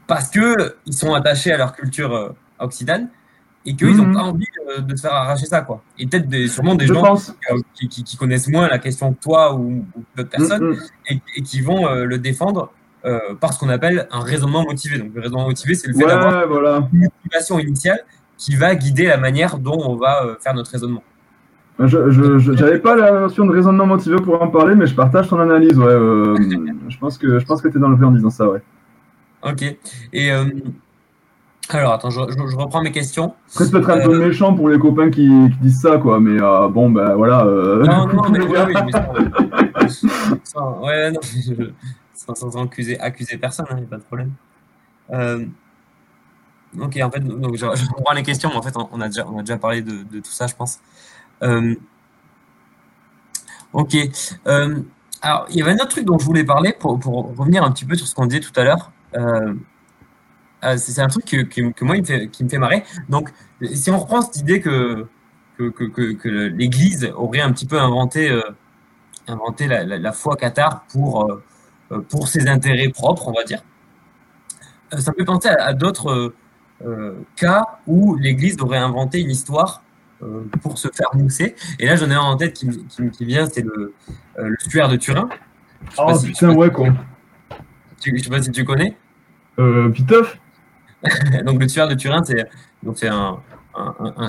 parce qu'ils sont attachés à leur culture euh, occitane et qu'ils n'ont mhm. pas envie de, se faire arracher ça. Quoi. Et peut-être sûrement des gens qui, qui, connaissent moins la question que toi ou, d'autres personnes mhm. et, qui vont euh, le défendre euh, par ce qu'on appelle un raisonnement motivé. Donc, le raisonnement motivé, c'est le fait d'avoir voilà. une motivation initiale qui va guider la manière dont on va faire notre raisonnement. Je n'avais pas la notion de raisonnement motivé pour en parler, mais je partage ton analyse. Ouais, euh, je pense que je pense que tu es dans le vrai en disant ça, ouais. Ok. Et euh, alors, attends, je, reprends mes questions. Après, c'est peut-être un peu euh, méchant pour les copains qui, disent ça, quoi, mais bon, ben voilà. Non, non, mais, oui, mais sans, ouais, non, sans, accuser, accuser personne, il hein, n'y a pas de problème. ok, en fait, donc, je, reprends les questions, mais en fait, on a déjà, on a déjà parlé de, de tout ça, je pense. Euh, ok. Euh, Alors, il y avait un autre truc dont je voulais parler pour, pour revenir un petit peu sur ce qu'on disait tout à l'heure. Euh, euh, c'est un truc que, que, moi, il me fait, qui me fait marrer. Donc, si on reprend cette idée que, que, que, l'Église aurait un petit peu inventé, inventé la, foi cathare pour, pour ses intérêts propres, on va dire, ça me fait penser à, d'autres cas où l'Église aurait inventé une histoire pour se faire mousser. Et là, j'en ai un en tête qui, qui, qui vient, c'est le, le tueur de Turin. Oh putain, ouais, quoi. Je sais pas si tu connais. Euh, Pitoff donc le tueur de Turin, c'est donc c'est un, un, un,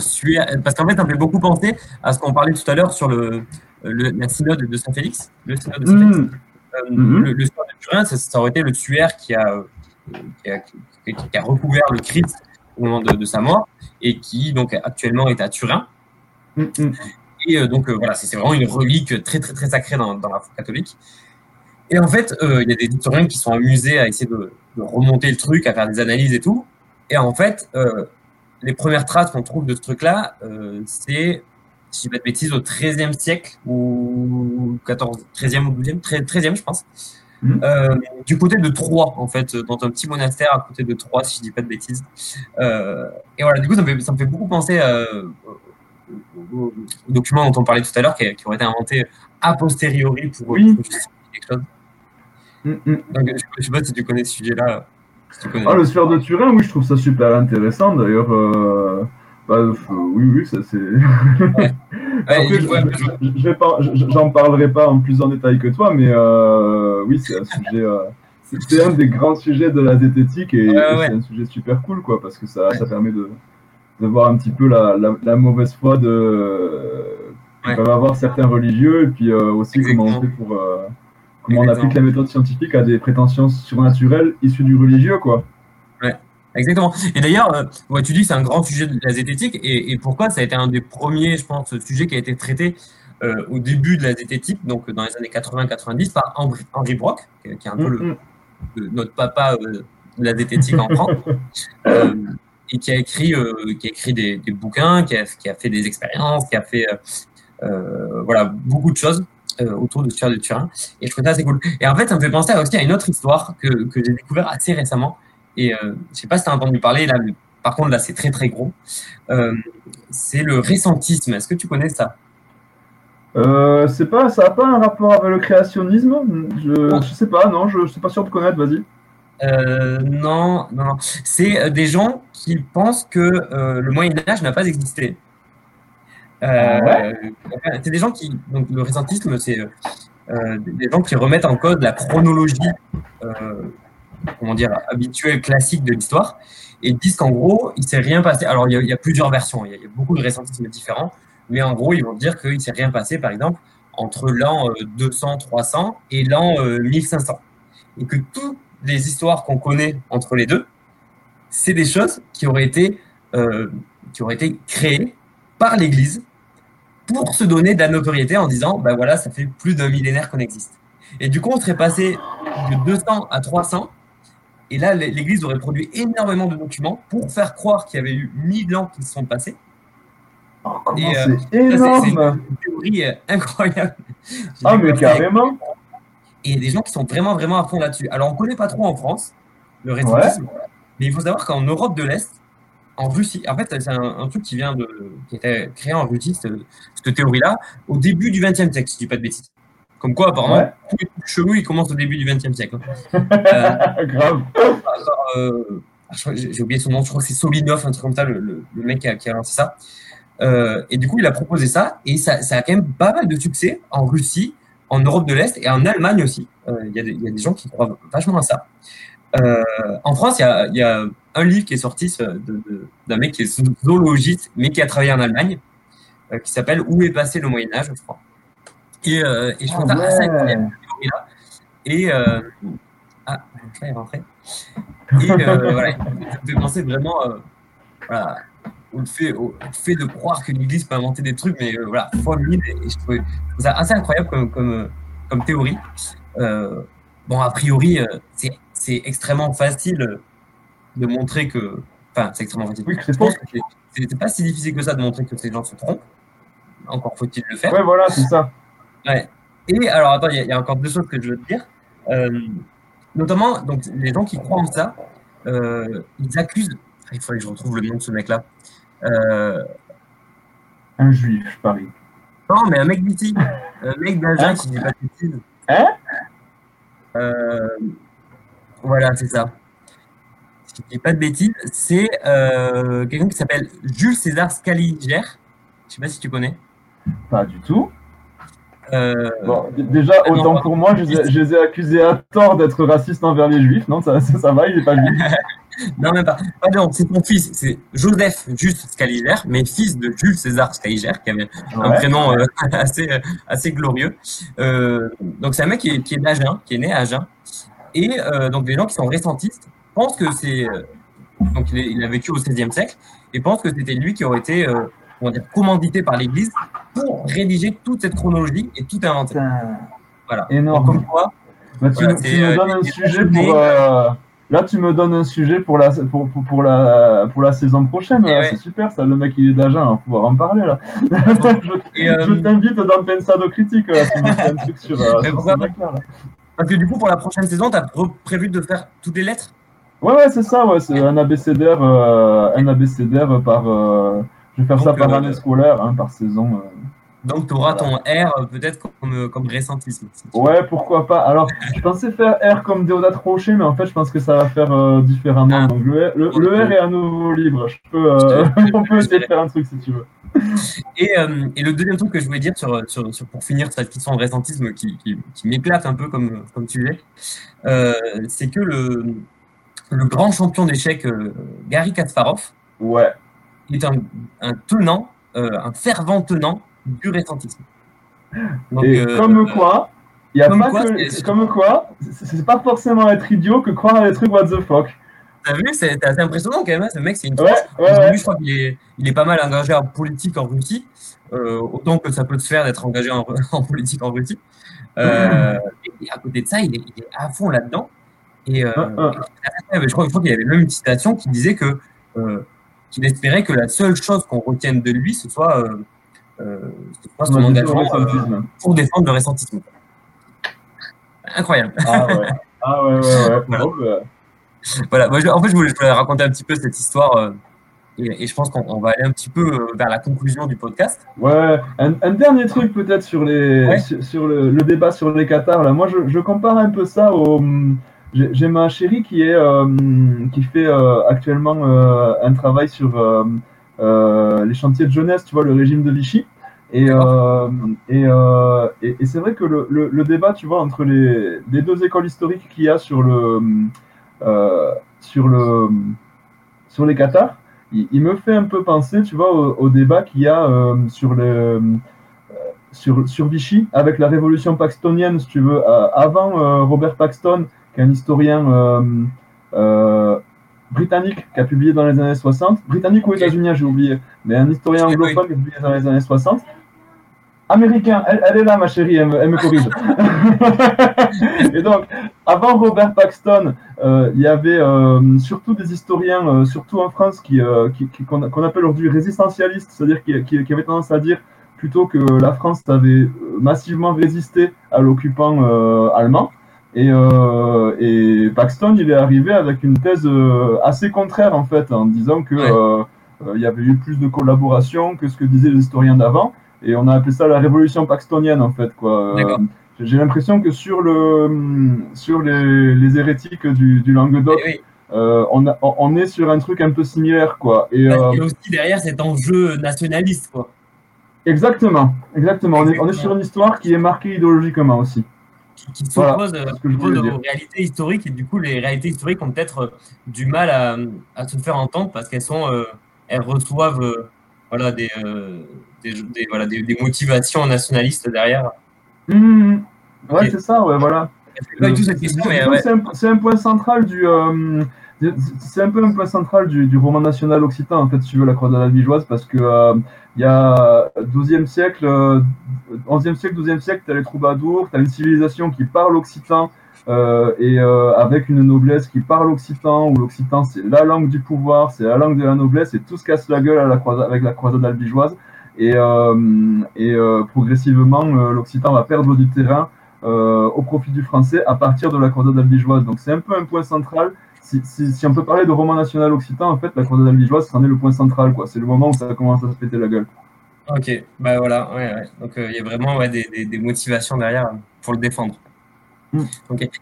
parce qu'en fait, ça me fait beaucoup penser à ce qu'on parlait tout à l'heure sur le, le, la synode de Saint-Félix. Le synode de. Mmh. Euh, mmh. le, de Turin, ça, ça, aurait été le tueur qui a, qui a, qui a recouvert le Christ au moment de, de, sa mort et qui donc actuellement est à Turin. Mmh. Et euh, donc euh, voilà, c'est vraiment une relique très très très sacrée dans, dans la foi catholique. Et en fait, euh, il y a des historiens qui sont amusés à essayer de, de, remonter le truc, à faire des analyses et tout. Et en fait, les premières traces qu'on trouve de ce truc-là, c'est, si je dis pas de bêtises, au XIIIe siècle ou 14, 13e ou 12e, 13e, je pense. Mmh. Euh, du côté de Troyes, en fait, dans un petit monastère à côté de Troyes, si je dis pas de bêtises. Euh, et voilà, du coup, ça me fait, ça me fait beaucoup penser aux, documents dont on parlait tout à l'heure, qui, qui, ont été inventés a posteriori pour, oui. pour quelque chose. Mm, mm. Donc, je ne sais pas si tu connais ce sujet-là. Si ah, le sphère de Turin, oui, je trouve ça super intéressant. D'ailleurs, euh, bah, oui, oui, ça c'est. Ouais. je, pas, j'en parlerai pas en plus en détail que toi, mais euh, oui, c'est un sujet. Euh, c'est un des grands sujets de la zététique et, c'est un sujet super cool, quoi, parce que ça, ça permet de, de voir un petit peu la, la, la mauvaise foi de peuvent avoir certains religieux et puis euh, aussi Exactement. comment on fait pour comment on applique la méthode scientifique à des prétentions surnaturelles issues du religieux, quoi. Exactement. Et d'ailleurs, euh, tu dis que c'est un grand sujet de la zététique, et, et, pourquoi ça a été un des premiers, je pense, sujets qui a été traité euh, au début de la zététique, donc dans les années 80-90, par Henri, Brock, qui est un peu le, le, notre papa euh, de la zététique en France. Et qui a écrit, qui a écrit des, des bouquins, qui a, qui a, fait des expériences, qui a fait voilà beaucoup de choses autour de tueur de Turin. Et je trouve ça assez cool. Et en fait, ça me fait penser aussi à une autre histoire que, que j'ai découvert assez récemment. Et euh, je sais pas si tu as entendu parler, là, par contre, là, c'est très très gros. Euh, c'est le récentisme. Est-ce que tu connais ça? Euh, c'est pas, ça n'a pas un rapport avec le créationnisme? Je, je sais pas, non, je, ne suis pas sûr de connaître, vas-y. Euh, non, non, non. C'est des gens qui pensent que euh, le Moyen Âge n'a pas existé. Euh, ouais? C'est des gens qui, donc le récentisme, c'est des gens qui remettent en cause la chronologie, comment dire, habituelle, classique de l'histoire, et disent qu'en gros, il s'est rien passé. Alors, il y, a, il y a plusieurs versions, il y, a, il y, a, beaucoup de récentismes différents, mais en gros, ils vont dire qu'il s'est rien passé, par exemple, entre l'an 200-300 et l'an 1500, et que toutes les histoires qu'on connaît entre les deux, c'est des choses qui auraient été, euh, qui auraient été créées par l'Église pour se donner de la notoriété en disant, ben voilà, ça fait plus d'un millénaire qu'on existe. Et du coup, on serait passé de 200 à 300. Et là, l'Église aurait produit énormément de documents pour faire croire qu'il y avait eu 1000 ans qui se sont passés. Oh, et euh, c'est énorme C'est une théorie euh, incroyable. Ah, mais carrément Et il y a des gens qui sont vraiment, vraiment à fond là-dessus. Alors, on ne connaît pas trop en France le récentisme, ouais. mais il faut savoir qu'en Europe de l'Est, en Russie. En fait, c'est un, un, truc qui vient de, qui était créé en Russie, cette, cette théorie-là, au début du XXe siècle, si je dis pas de bêtises. Comme quoi, apparemment, ouais. tous les trucs chelous, ils commencent au début du XXe siècle. euh, Grave. Euh, j'ai oublié son nom, je crois que c'est Solinov, un truc comme ça, le, le, le mec qui a, qui a, lancé ça. Euh, et du coup, il a proposé ça, et ça, ça, a quand même pas mal de succès en Russie, en Europe de l'Est et en Allemagne aussi. Euh, il y, y, a des gens qui croient vachement à ça. Euh, en France, il y a, y a, un livre qui est sorti d'un mec qui est zoologiste, mais qui a travaillé en Allemagne, euh, qui s'appelle Où est passé le Moyen Âge, je crois. Et, euh, et je trouve oh, ça assez incroyable. Et euh, ah, je vais rentrer. Et euh, voilà, ça me fait penser vraiment voilà, au, fait, au fait de croire que l'Église peut inventer des trucs, mais voilà, fois mille. Et je trouve ça assez incroyable comme, comme, comme théorie. bon, a priori, c'est c'est extrêmement facile de montrer que. Enfin, c'est extrêmement facile. Oui, je pense que c'est pas si difficile que ça de montrer que ces gens se trompent. Encore faut-il le faire. Ouais, voilà, c'est ça. Ouais. Et alors, attends, il y, a encore deux choses que je veux te dire. Euh, notamment, donc, les gens qui croient en ça, euh, ils accusent. Il faudrait que je retrouve le nom de ce mec-là. Euh, un juif, je parie. Non, mais un mec d'ici. un mec d'Agen hein qui dit pas de bêtises. Hein? Voilà, c'est ça. Si je dis pas de bêtises, c'est quelqu'un qui s'appelle Jules César Scaliger. Je sais pas si tu connais. Pas du tout. Euh, bon, déjà, autant pour moi, je, les ai accusés à tort d'être racistes envers les juifs. Non, ça, ça, va, il n'est pas juif. non, même pas. non, c'est mon fils, c'est Joseph Juste Scaliger, mais fils de Jules César Scaliger, qui avait un prénom euh, assez, assez glorieux. Euh, donc, c'est un mec qui est, qui est d'Agen, qui est né à Agen. Et donc, les gens qui sont récentistes pensent que c'est. donc, il, il, a vécu au XVIe siècle et pensent que c'était lui qui aurait été on dire, commandité par l'Église pour rédiger toute cette chronologie et tout inventer. Voilà. Énorme. comme quoi, bah, tu, me euh, donnes un sujet pour. Euh, là, tu me donnes un sujet pour la, pour, pour, la, pour la saison prochaine. C'est super, ça. Le mec, il est d'agent, on va pouvoir en parler là. je, euh, t'invite dans Pensado Critique là, si un truc sur, sur mec, là. Parce que du coup, pour la prochaine saison, tu as prévu de faire toutes les lettres? Ouais, ouais, c'est ça. Ouais, c'est un abécédaire, un abécédaire par. Je vais faire ça par euh, année scolaire, hein, par saison. Euh. Donc, tu auras ton R euh, peut-être comme, comme récentisme. ouais, pourquoi pas. Alors, je pensais faire R comme Déodat Rocher, mais en fait, je pense que ça va faire différemment. Ah. Donc, le, R, est à nouveau libre. Je peux, on peut essayer de faire un truc si tu veux. Et, et, le deuxième truc que je voulais dire sur, sur, pour finir cette question de récentisme qui, qui, m'éclate un peu comme, comme tu l'es, c'est que le, le grand champion d'échecs, Gary Kasparov, ouais il est un, tenant, euh, un fervent tenant du récentisme. et euh, comme quoi, il y a pas que, comme quoi, c'est pas forcément être idiot que croire à des trucs what the fuck. T'as vu, c'est assez impressionnant quand même. Hein, ce mec, c'est une ouais, ouais, Je crois qu'il est, il est pas mal engagé en politique en Russie, euh, autant que ça peut se faire d'être engagé en, politique en Russie. Euh, et à côté de ça, il est, il est à fond là-dedans. Et, euh, je crois, je crois qu'il y avait même une citation qui disait que qu'il espérait que la seule chose qu'on retienne de lui, ce soit, euh, euh, son engagement euh, pour défendre le récentisme. Incroyable. Ah ouais, ah ouais, ouais, ouais. voilà. Bah. en fait, je voulais, raconter un petit peu cette histoire. Et, je pense qu'on va aller un petit peu vers la conclusion du podcast. Ouais, un, dernier truc peut-être sur, les, sur, le, débat sur les Qatars. Là. Moi, je, je, compare un peu ça au, j'ai ma chérie qui est euh, qui fait euh, actuellement euh, un travail sur les chantiers de jeunesse, tu vois, le régime de Vichy. Et, et, et, c'est vrai que le, le, débat, tu vois, entre les, les deux écoles historiques qu'il y a sur le sur le sur les Qatars, il, me fait un peu penser, tu vois, au, débat qu'il y a sur le sur, sur Vichy avec la révolution paxtonienne, si tu veux, avant Robert Paxton qui est un historien euh, euh, britannique qui a publié dans les années 60. Britannique ou états-unis, j'ai oublié. Mais un historien anglophone qui a publié dans les années 60. Américain, elle, est là, ma chérie, elle, me corrige. et donc, avant Robert Paxton, euh, il y avait surtout des historiens, surtout en France, qui, qu'on, appelle aujourd'hui résistentialistes, c'est-à-dire qui, qui, avaient tendance à dire plutôt que la France avait massivement résisté à l'occupant allemand. Et, euh, et, Paxton, il est arrivé avec une thèse euh, assez contraire en fait, en disant que euh, il y avait eu plus de collaboration que ce que disaient les historiens d'avant, et on a appelé ça la révolution paxtonienne en fait quoi. J'ai l'impression que sur le sur les, les hérétiques du, du Languedoc, eh on, a, on, est sur un truc un peu similaire quoi. Et, et aussi derrière cet enjeu nationaliste quoi. Exactement, exactement. On est, on est sur une histoire qui est marquée idéologiquement aussi qui, s'oppose euh, aux réalités historiques et du coup les réalités historiques ont peut-être euh, du mal à, à, se faire entendre parce qu'elles sont euh, elles reçoivent voilà des, des, voilà des, motivations nationalistes derrière. Mmh, mmh. ouais c'est ça ouais voilà. C'est un, point central du c'est un peu un point central du, roman national occitan, en fait, si tu veux, la croisade albigeoise, parce que euh, y a 12e siècle, 11e euh, siècle, 12e siècle, tu as les troubadours, tu as une civilisation qui parle occitan, euh, et avec une noblesse qui parle occitan, où l'occitan c'est la langue du pouvoir, c'est la langue de la noblesse, et tout se casse la gueule à la croisade, avec la croisade albigeoise. et progressivement l'occitan va perdre du terrain au profit du français à partir de la croisade albigeoise. Donc c'est un peu un point central. Si, si, on peut parler de roman national occitan, en fait, la croisade albigeoise, c'en est le point central. C'est le moment où ça commence à se péter la gueule. Ok, bah voilà, ouais, ouais. donc il y a vraiment des, des, des, motivations derrière pour le défendre. Hmm.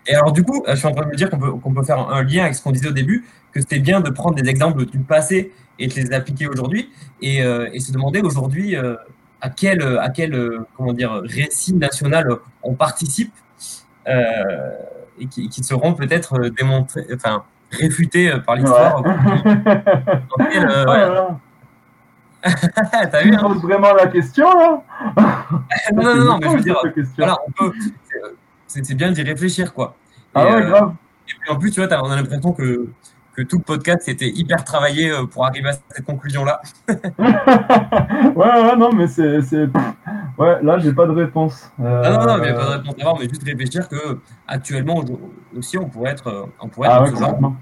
Et alors du coup, je suis en train de me dire qu'on peut, qu'on peut faire un lien avec ce qu'on disait au début, que c'était bien de prendre des exemples du passé et de les appliquer aujourd'hui, et, euh, et, se demander aujourd'hui euh, à quel, à quel euh, comment dire, récit national on participe, et qui, qui, seront peut-être démontrés, enfin réfutés par l'histoire. T'as vu hein vraiment la question là Non, non, non, mais je veux dire, voilà, on peut, c'est bien d'y réfléchir quoi. ah ouais, grave. Et puis en plus, tu vois, on a l'impression que que tout le podcast était hyper travaillé euh, pour arriver à cette conclusion-là. ouais, ouais, non, mais c'est. Ouais, là, j'ai pas de réponse. Euh... non, non, mais pas de réponse avoir, mais juste réfléchir que actuellement aussi, on pourrait être, on pourrait être ah, ouais, ce genre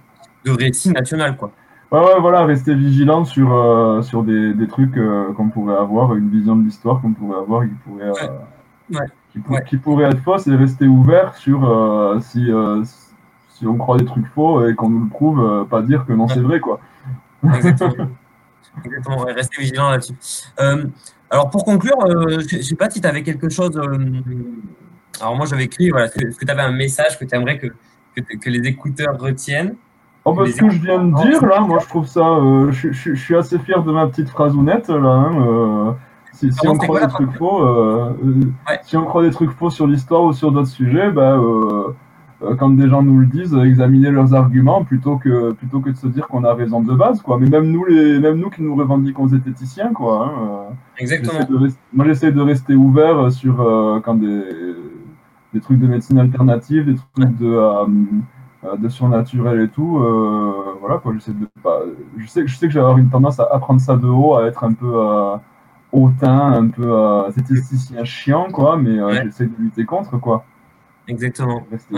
de récit national, quoi. Ouais, ouais, voilà, rester vigilant sur, euh, sur des, des trucs euh, qu'on pourrait avoir, une vision de l'histoire qu'on pourrait avoir, qui pourrait, ouais. Qui, qui, pourrait être fausse et rester ouvert sur si si on croit des trucs faux et qu'on nous le prouve, euh, pas dire que non, c'est vrai, quoi. Exactement. Exactement, restez vigilant là-dessus. Euh, alors, pour conclure, euh, je ne sais pas si tu avais quelque chose. alors, moi, j'avais écrit, voilà, est-ce que tu avais un message que tu aimerais que, que, les écouteurs retiennent? Oh, bah, ce que je viens de dire, là, moi, je trouve ça. je, je, suis assez fier de ma petite phrase honnête, là. Hein, si, si, on croit des trucs faux, si on croit des trucs faux sur l'histoire ou sur d'autres sujets, bah, quand des gens nous le disent, examiner leurs arguments plutôt que plutôt que de se dire qu'on a raison de base, quoi. Mais même nous, les, même nous qui nous revendiquons zététiciens, quoi. Hein, euh, Exactement. moi, j'essaie de rester ouvert sur euh, quand des, des trucs de médecine alternative, des trucs de de surnaturel et tout. voilà, quoi. J'essaie de pas. Je sais, je sais que j'ai avoir une tendance à, prendre ça de haut, à être un peu hautain, un peu zététicien chiant, quoi. Mais j'essaie de lutter contre, quoi. Exactement. C'est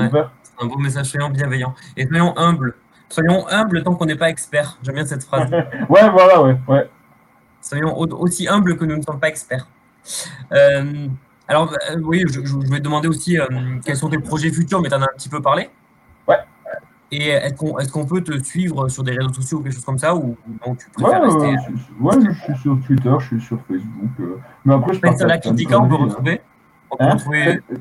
un beau message, soyons bienveillants. Et soyons humbles. Soyons humbles tant qu'on n'est pas expert. J'aime bien cette phrase. ouais, voilà, ouais. ouais. Soyons aussi humbles que nous ne sommes pas experts. Euh, alors, euh, oui, je, je, vais te demander aussi euh, quels sont tes projets futurs, mais tu en as un petit peu parlé. Ouais. Et est-ce qu'on est peut te suivre sur des réseaux sociaux ou quelque chose comme ça ou non, tu préfères ouais, rester... ouais, je suis sur Twitter, je suis sur Facebook. mais après, je pense la on peut retrouver Hein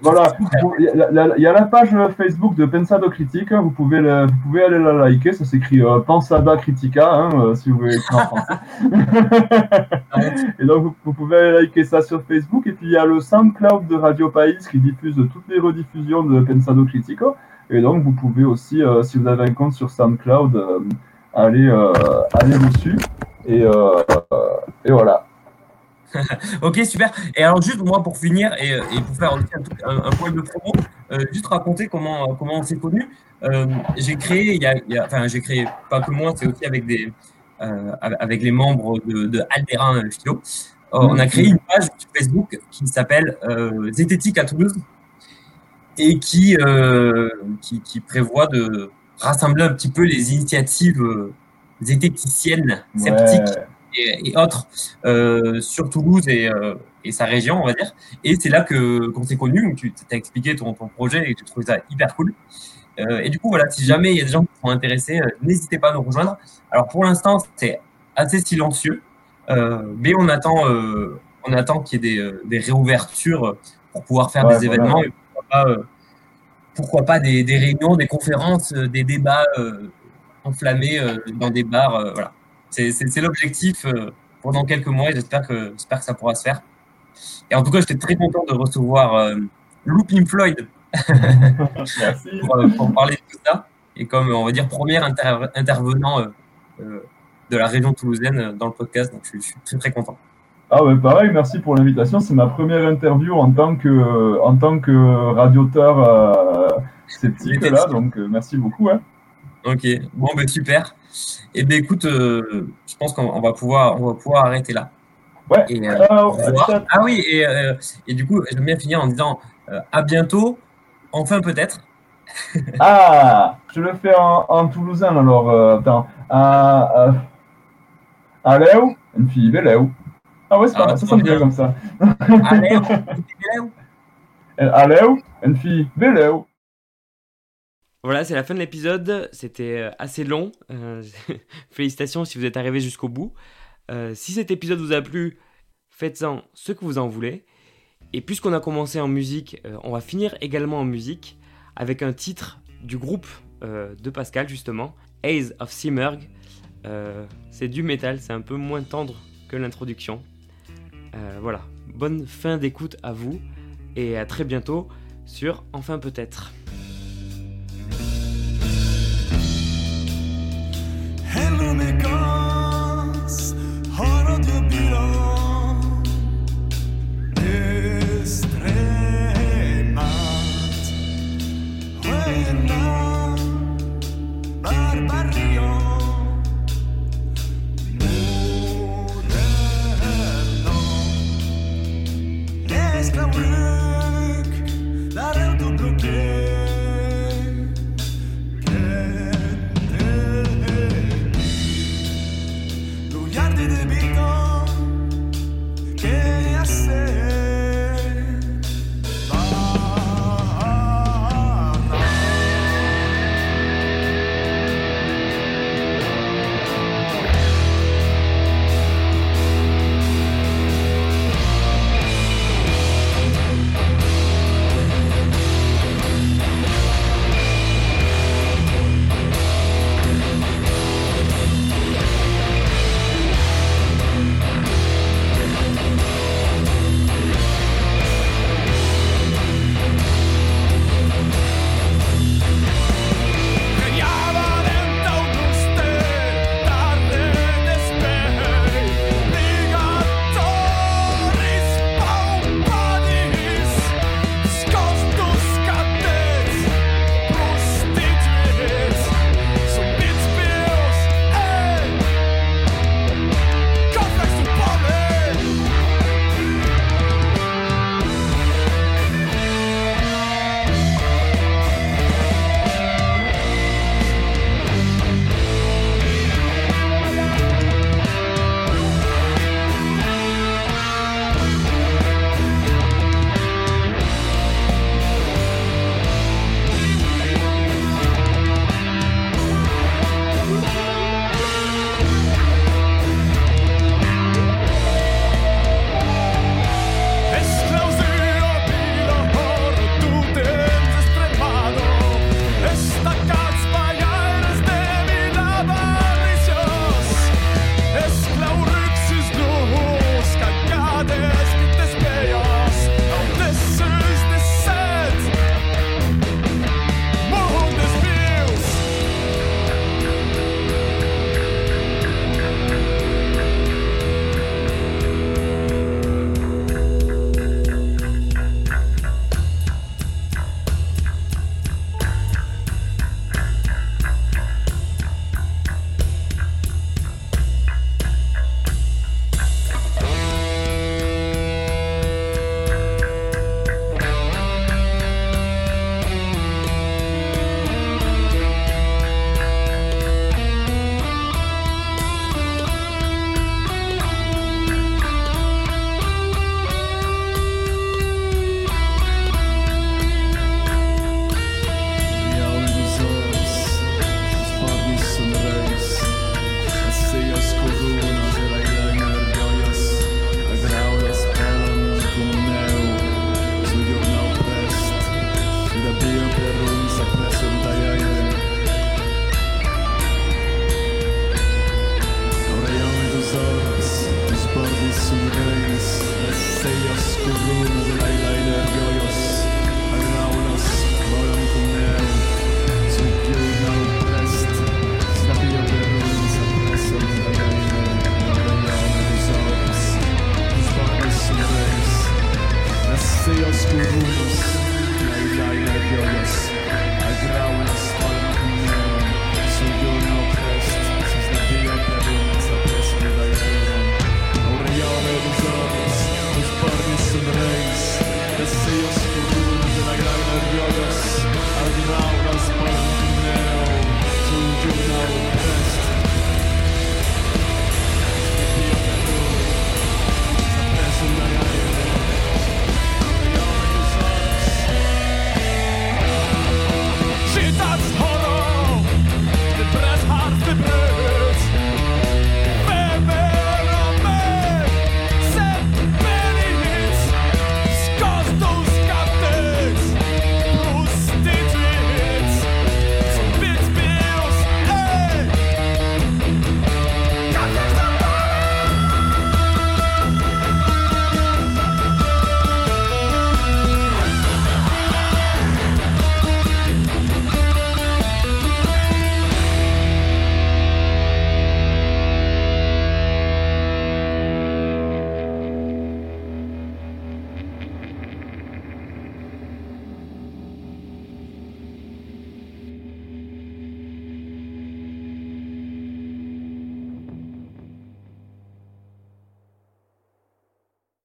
voilà, il y, a la page Facebook de Pensado Critique, vous pouvez, vous pouvez aller la liker, ça s'écrit euh, Pensada Critica, hein, euh, si vous voulez écrire en français. et donc vous, pouvez aller liker ça sur Facebook, et puis il y a le SoundCloud de Radio País qui diffuse toutes les rediffusions de Pensado Critico, et donc vous pouvez aussi, euh, si vous avez un compte sur SoundCloud, aller, aller dessus, et, et voilà. ok, super. Et alors, juste moi, pour finir et, et pour faire un, un, point de promo, euh, juste raconter comment, comment on s'est connus. Euh, j'ai créé, il y, a, il y a, enfin, j'ai créé, pas que moi, c'est aussi avec, des, euh, avec les membres de, de Alderin Philo. on a créé une page sur Facebook qui s'appelle Zététique à Toulouse et qui, qui, qui, prévoit de rassembler un petit peu les initiatives zététiciennes, sceptiques et, autres euh, sur Toulouse et, euh, et, sa région, on va dire. Et c'est là que qu'on s'est connus, tu as expliqué ton, ton projet et tu trouvais ça hyper cool. Euh, et du coup, voilà, si jamais il y a des gens qui sont intéressés, n'hésitez pas à nous rejoindre. Alors pour l'instant, c'est assez silencieux, mais on attend, on attend qu'il y ait des, des, réouvertures pour pouvoir faire des événements. Et pourquoi pas, pourquoi pas des, des, réunions, des conférences, des débats enflammés dans des bars. voilà. C'est l'objectif euh, pendant quelques mois et j'espère que, j'espère que ça pourra se faire. Et en tout cas, j'étais très content de recevoir euh, Looping Floyd euh, pour, parler de tout ça. Et comme, on va dire, premier intervenant de la région toulousaine dans le podcast. Donc, je, suis très, très content. Ah ouais, pareil, merci pour l'invitation. C'est ma première interview en tant que, en tant que radioteur sceptique, là. Donc, merci beaucoup. Hein. Ok, bon, ben super. Et eh bien, écoute, euh, je pense qu'on va pouvoir, on va pouvoir arrêter là. Ouais. Euh, ah oui, et, euh, et, du coup, j'aime bien finir en disant à bientôt, enfin peut-être. ah, je le fais en, en toulousain alors. attends. Une fille de Léo. Ah ouais, c'est pas ça sonne bien comme ça. Aleu, une fille, Beleu. Voilà, c'est la fin de l'épisode. C'était euh, assez long. Euh, félicitations si vous êtes arrivé jusqu'au bout. Euh, si cet épisode vous a plu, faites-en ce que vous en voulez. Et puisqu'on a commencé en musique, on va finir également en musique avec un titre du groupe de Pascal justement, Ace of Simmerg. c'est du métal, c'est un peu moins tendre que l'introduction. voilà, bonne fin d'écoute à vous et à très bientôt sur Enfin peut-être.